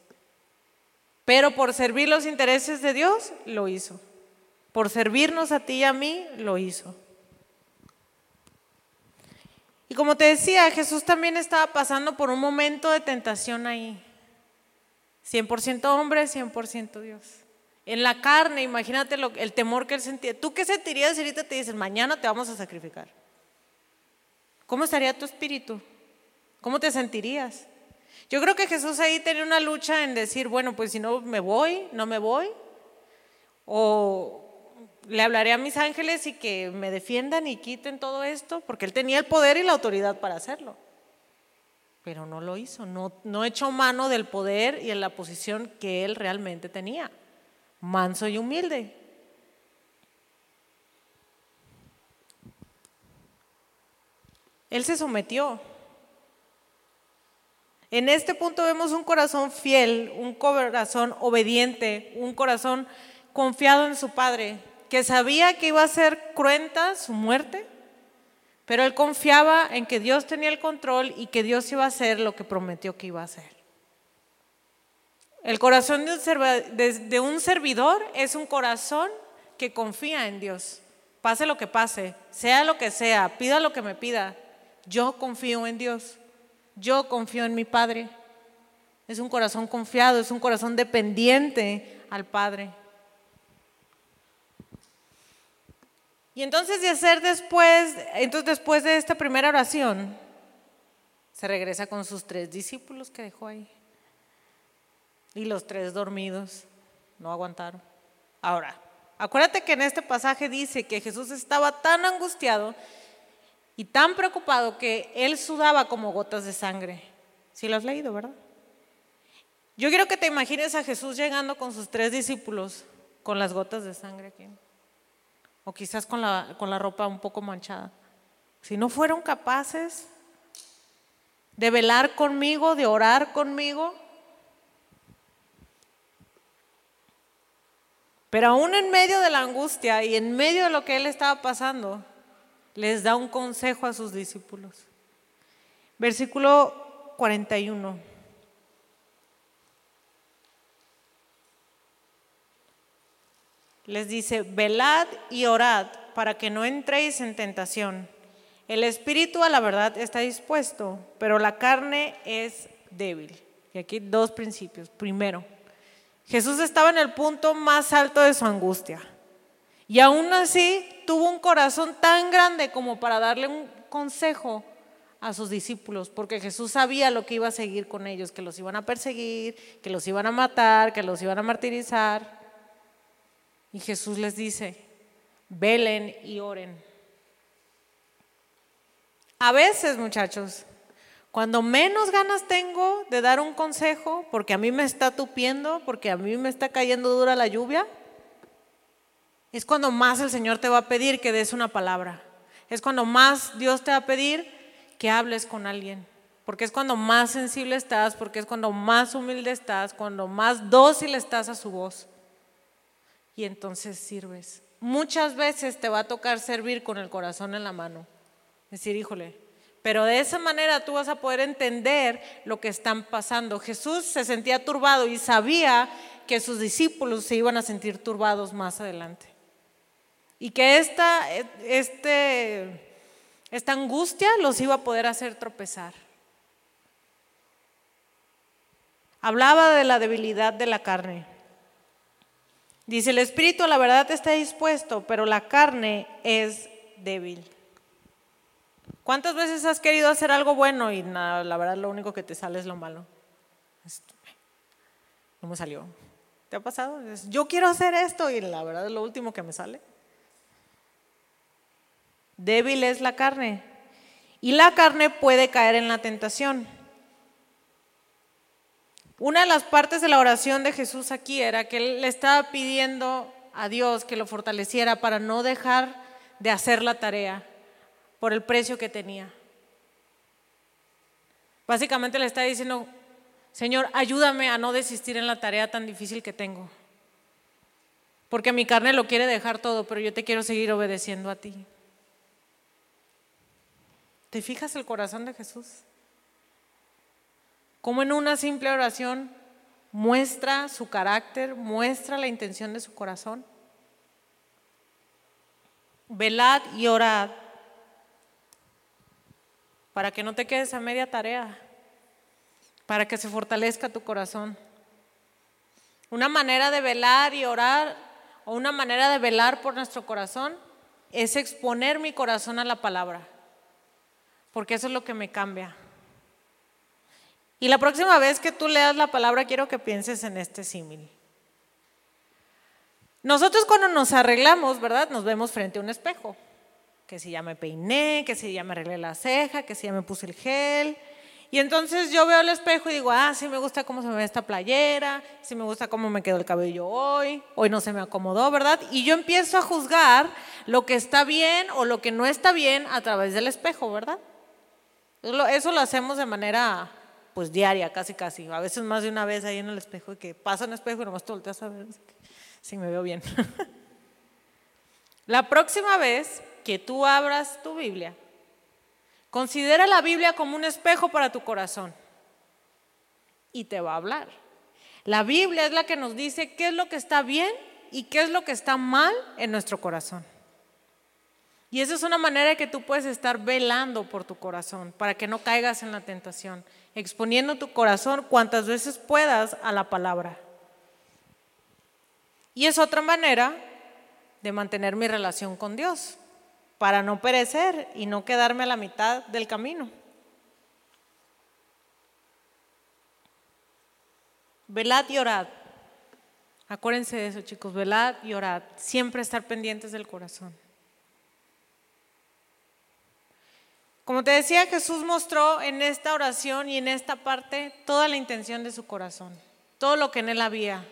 Pero por servir los intereses de Dios, lo hizo. Por servirnos a ti y a mí, lo hizo. Y como te decía, Jesús también estaba pasando por un momento de tentación ahí. 100% hombre, 100% Dios. En la carne, imagínate el temor que él sentía. ¿Tú qué sentirías si ahorita te dicen, mañana te vamos a sacrificar? ¿Cómo estaría tu espíritu? ¿Cómo te sentirías? Yo creo que Jesús ahí tenía una lucha en decir, bueno, pues si no me voy, no me voy. O le hablaré a mis ángeles y que me defiendan y quiten todo esto, porque él tenía el poder y la autoridad para hacerlo. Pero no lo hizo, no, no echó mano del poder y en la posición que él realmente tenía, manso y humilde. Él se sometió. En este punto vemos un corazón fiel, un corazón obediente, un corazón confiado en su padre, que sabía que iba a ser cruenta su muerte, pero él confiaba en que Dios tenía el control y que Dios iba a hacer lo que prometió que iba a hacer. El corazón de un, servidor es un corazón que confía en Dios. Pase lo que pase, sea lo que sea, pida lo que me pida. Yo confío en Dios. Yo confío en mi Padre. Es un corazón confiado, es un corazón dependiente al Padre. Y entonces de hacer después, entonces después de esta primera oración, se regresa con sus tres discípulos que dejó ahí. Y los tres dormidos no aguantaron. Ahora, acuérdate que en este pasaje dice que Jesús estaba tan angustiado y tan preocupado que él sudaba como gotas de sangre. Si lo has leído, ¿verdad? Yo quiero que te imagines a Jesús llegando con sus tres discípulos con las gotas de sangre aquí. O quizás con la, con la ropa un poco manchada. Si no fueron capaces de velar conmigo, de orar conmigo, Pero aún en medio de la angustia y en medio de lo que él estaba pasando, les da un consejo a sus discípulos. Versículo 41. Les dice, velad y orad para que no entréis en tentación. El espíritu a la verdad está dispuesto, pero la carne es débil. Y aquí dos principios. Primero, Jesús estaba en el punto más alto de su angustia. Y aún así tuvo un corazón tan grande como para darle un consejo a sus discípulos, porque Jesús sabía lo que iba a seguir con ellos, que los iban a perseguir, que los iban a matar, que los iban a martirizar. Y Jesús les dice, velen y oren. A veces, muchachos, cuando menos ganas tengo de dar un consejo, porque a mí me está tupiendo, porque a mí me está cayendo dura la lluvia, es cuando más el Señor te va a pedir que des una palabra. Es cuando más Dios te va a pedir que hables con alguien. Porque es cuando más sensible estás, porque es cuando más humilde estás, cuando más dócil estás a su voz. Y entonces sirves. Muchas veces te va a tocar servir con el corazón en la mano. Decir, híjole, pero de esa manera tú vas a poder entender lo que están pasando. Jesús se sentía turbado y sabía que sus discípulos se iban a sentir turbados más adelante. Y que esta, este, esta angustia los iba a poder hacer tropezar. Hablaba de la debilidad de la carne. Dice, el espíritu la verdad está dispuesto, pero la carne es débil. ¿Cuántas veces has querido hacer algo bueno y nada, la verdad lo único que te sale es lo malo? No me salió. ¿Te ha pasado? Yo quiero hacer esto y la verdad es lo último que me sale. Débil es la carne. Y la carne puede caer en la tentación. Una de las partes de la oración de Jesús aquí era que él le estaba pidiendo a Dios que lo fortaleciera para no dejar de hacer la tarea por el precio que tenía. Básicamente le está diciendo, Señor, ayúdame a no desistir en la tarea tan difícil que tengo. Porque mi carne lo quiere dejar todo, pero yo te quiero seguir obedeciendo a ti. ¿Te fijas el corazón de Jesús? Como en una simple oración muestra su carácter, muestra la intención de su corazón. Velad y orad para que no te quedes a media tarea, para que se fortalezca tu corazón. Una manera de velar y orar, o una manera de velar por nuestro corazón, es exponer mi corazón a la palabra, porque eso es lo que me cambia. Y la próxima vez que tú leas la palabra, quiero que pienses en este símil. Nosotros cuando nos arreglamos, ¿verdad? Nos vemos frente a un espejo que si ya me peiné, que si ya me arreglé la ceja, que si ya me puse el gel. Y entonces yo veo el espejo y digo, ah, sí me gusta cómo se me ve esta playera, sí me gusta cómo me quedó el cabello hoy, hoy no se me acomodó, ¿verdad? Y yo empiezo a juzgar lo que está bien o lo que no está bien a través del espejo, ¿verdad? Eso lo hacemos de manera pues diaria, casi casi. A veces más de una vez ahí en el espejo, que pasa un espejo y nomás te volteas a ver. Si me veo bien. La próxima vez que tú abras tu Biblia, considera la Biblia como un espejo para tu corazón y te va a hablar. La Biblia es la que nos dice qué es lo que está bien y qué es lo que está mal en nuestro corazón. Y esa es una manera que tú puedes estar velando por tu corazón para que no caigas en la tentación, exponiendo tu corazón cuantas veces puedas a la palabra. Y es otra manera de mantener mi relación con Dios, para no perecer y no quedarme a la mitad del camino. Velad y orad. Acuérdense de eso, chicos. Velad y orad. Siempre estar pendientes del corazón. Como te decía, Jesús mostró en esta oración y en esta parte toda la intención de su corazón, todo lo que en él había.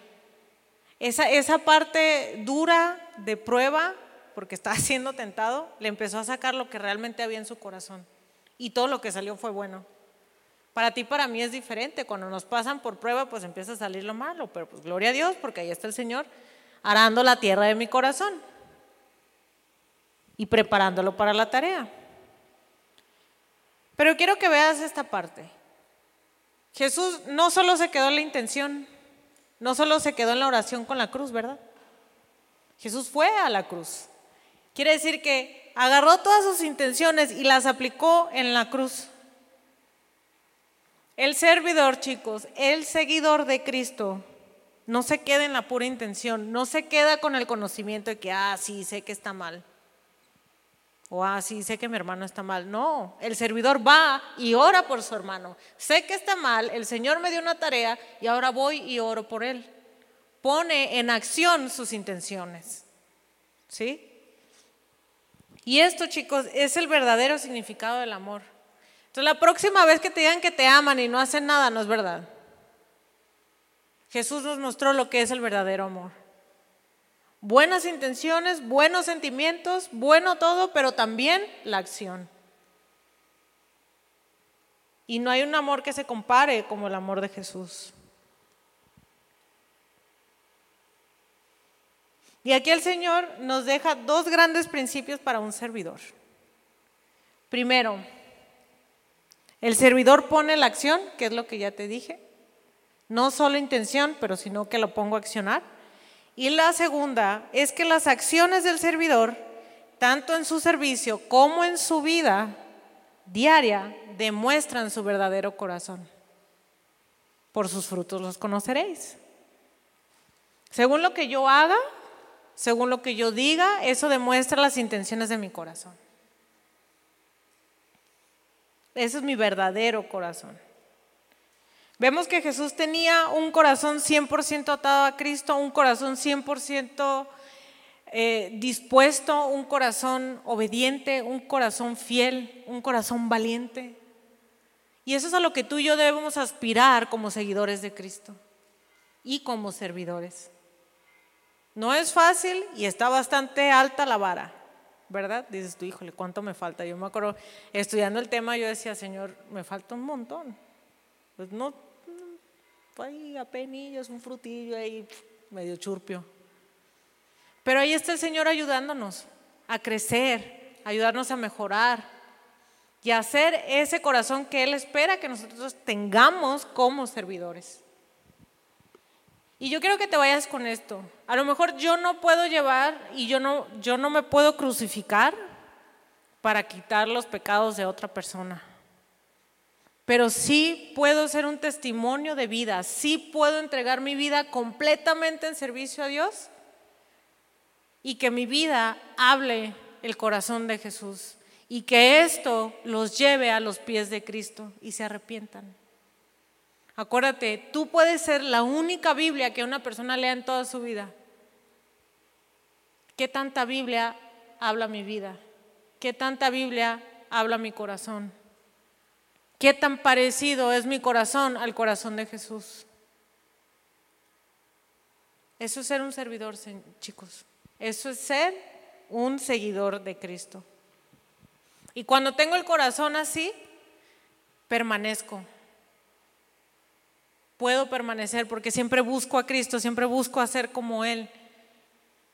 Esa, esa parte dura de prueba, porque estaba siendo tentado, le empezó a sacar lo que realmente había en su corazón. Y todo lo que salió fue bueno. Para ti, para mí es diferente. Cuando nos pasan por prueba, pues empieza a salir lo malo. Pero pues gloria a Dios, porque ahí está el Señor arando la tierra de mi corazón y preparándolo para la tarea. Pero quiero que veas esta parte. Jesús no solo se quedó en la intención, no solo se quedó en la oración con la cruz, ¿verdad? Jesús fue a la cruz. Quiere decir que agarró todas sus intenciones y las aplicó en la cruz. El servidor, chicos, el seguidor de Cristo, no se queda en la pura intención, no se queda con el conocimiento de que, ah, sí, sé que está mal. O, ah, sí, sé que mi hermano está mal. No, el servidor va y ora por su hermano. Sé que está mal, el Señor me dio una tarea y ahora voy y oro por él. Pone en acción sus intenciones. ¿Sí? Y esto, chicos, es el verdadero significado del amor. Entonces, la próxima vez que te digan que te aman y no hacen nada, no es verdad. Jesús nos mostró lo que es el verdadero amor buenas intenciones, buenos sentimientos, bueno todo, pero también la acción. Y no hay un amor que se compare como el amor de Jesús. Y aquí el Señor nos deja dos grandes principios para un servidor. Primero, el servidor pone la acción, que es lo que ya te dije. No solo intención, pero sino que lo pongo a accionar. Y la segunda es que las acciones del servidor, tanto en su servicio como en su vida diaria, demuestran su verdadero corazón. Por sus frutos los conoceréis. Según lo que yo haga, según lo que yo diga, eso demuestra las intenciones de mi corazón. Ese es mi verdadero corazón. Vemos que Jesús tenía un corazón 100% atado a Cristo, un corazón 100% eh, dispuesto, un corazón obediente, un corazón fiel, un corazón valiente. Y eso es a lo que tú y yo debemos aspirar como seguidores de Cristo y como servidores. No es fácil y está bastante alta la vara, ¿verdad? Dices tú, híjole, ¿cuánto me falta? Yo me acuerdo, estudiando el tema, yo decía, Señor, me falta un montón. Pues no, ahí apenillos, un frutillo ahí medio churpio. Pero ahí está el Señor ayudándonos a crecer, ayudarnos a mejorar y hacer ese corazón que Él espera que nosotros tengamos como servidores. Y yo quiero que te vayas con esto. A lo mejor yo no puedo llevar y yo no, yo no me puedo crucificar para quitar los pecados de otra persona pero sí puedo ser un testimonio de vida, sí puedo entregar mi vida completamente en servicio a Dios y que mi vida hable el corazón de Jesús y que esto los lleve a los pies de Cristo y se arrepientan. Acuérdate, tú puedes ser la única Biblia que una persona lea en toda su vida. ¿Qué tanta Biblia habla mi vida? ¿Qué tanta Biblia habla mi corazón? ¿Qué tan parecido es mi corazón al corazón de Jesús? Eso es ser un servidor, chicos. Eso es ser un seguidor de Cristo. Y cuando tengo el corazón así, permanezco. Puedo permanecer porque siempre busco a Cristo, siempre busco hacer como Él.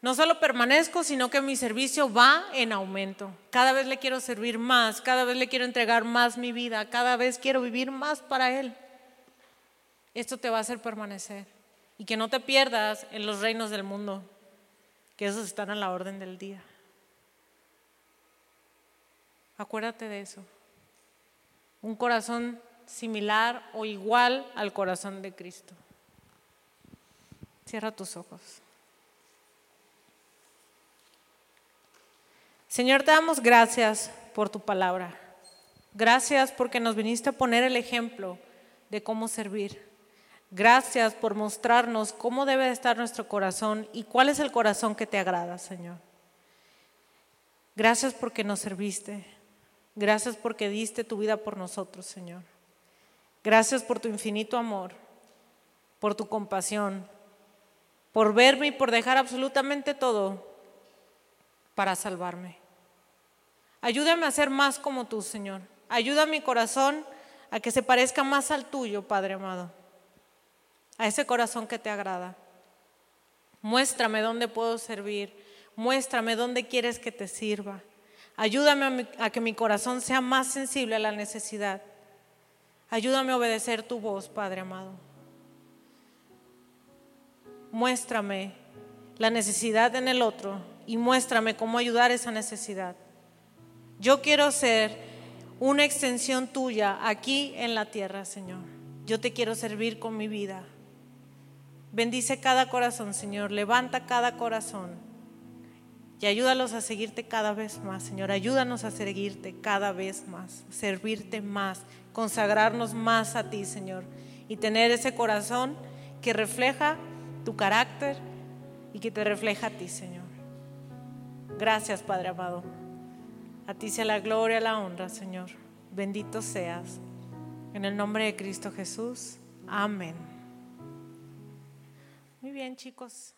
no solo permanezco, sino que mi servicio va en aumento. Cada vez le quiero servir más, cada vez le quiero entregar más mi vida, cada vez quiero vivir más para Él. Esto te va a hacer permanecer y que no te pierdas en los reinos del mundo, que esos están a la orden del día. Acuérdate de eso. Un corazón similar o igual al corazón de Cristo. Cierra tus ojos. Señor, te damos gracias por tu palabra. Gracias porque nos viniste a poner el ejemplo de cómo servir. Gracias por mostrarnos cómo debe estar nuestro corazón y cuál es el corazón que te agrada, Señor. Gracias porque nos serviste. Gracias porque diste tu vida por nosotros, Señor. Gracias por tu infinito amor, por tu compasión, por verme y por dejar absolutamente todo para salvarme. Ayúdame a ser más como tú, Señor. Ayuda a mi corazón a que se parezca más al tuyo, Padre amado. A ese corazón que te agrada. Muéstrame dónde puedo servir. Muéstrame dónde quieres que te sirva. Ayúdame a, que mi corazón sea más sensible a la necesidad. Ayúdame a obedecer tu voz, Padre amado. Muéstrame la necesidad en el otro y muéstrame cómo ayudar esa necesidad. Yo quiero ser una extensión tuya aquí en la tierra, Señor. Yo te quiero servir con mi vida. Bendice cada corazón, Señor. Levanta cada corazón. Y ayúdalos a seguirte cada vez más, Señor. Ayúdanos a seguirte cada vez más, servirte más, consagrarnos más a ti, Señor. Y tener ese corazón que refleja tu carácter y que te refleja a ti, Señor. Gracias, Padre amado. A ti sea la gloria, la honra, Señor. Bendito seas. En el nombre de Cristo Jesús. Amén. Muy bien, chicos.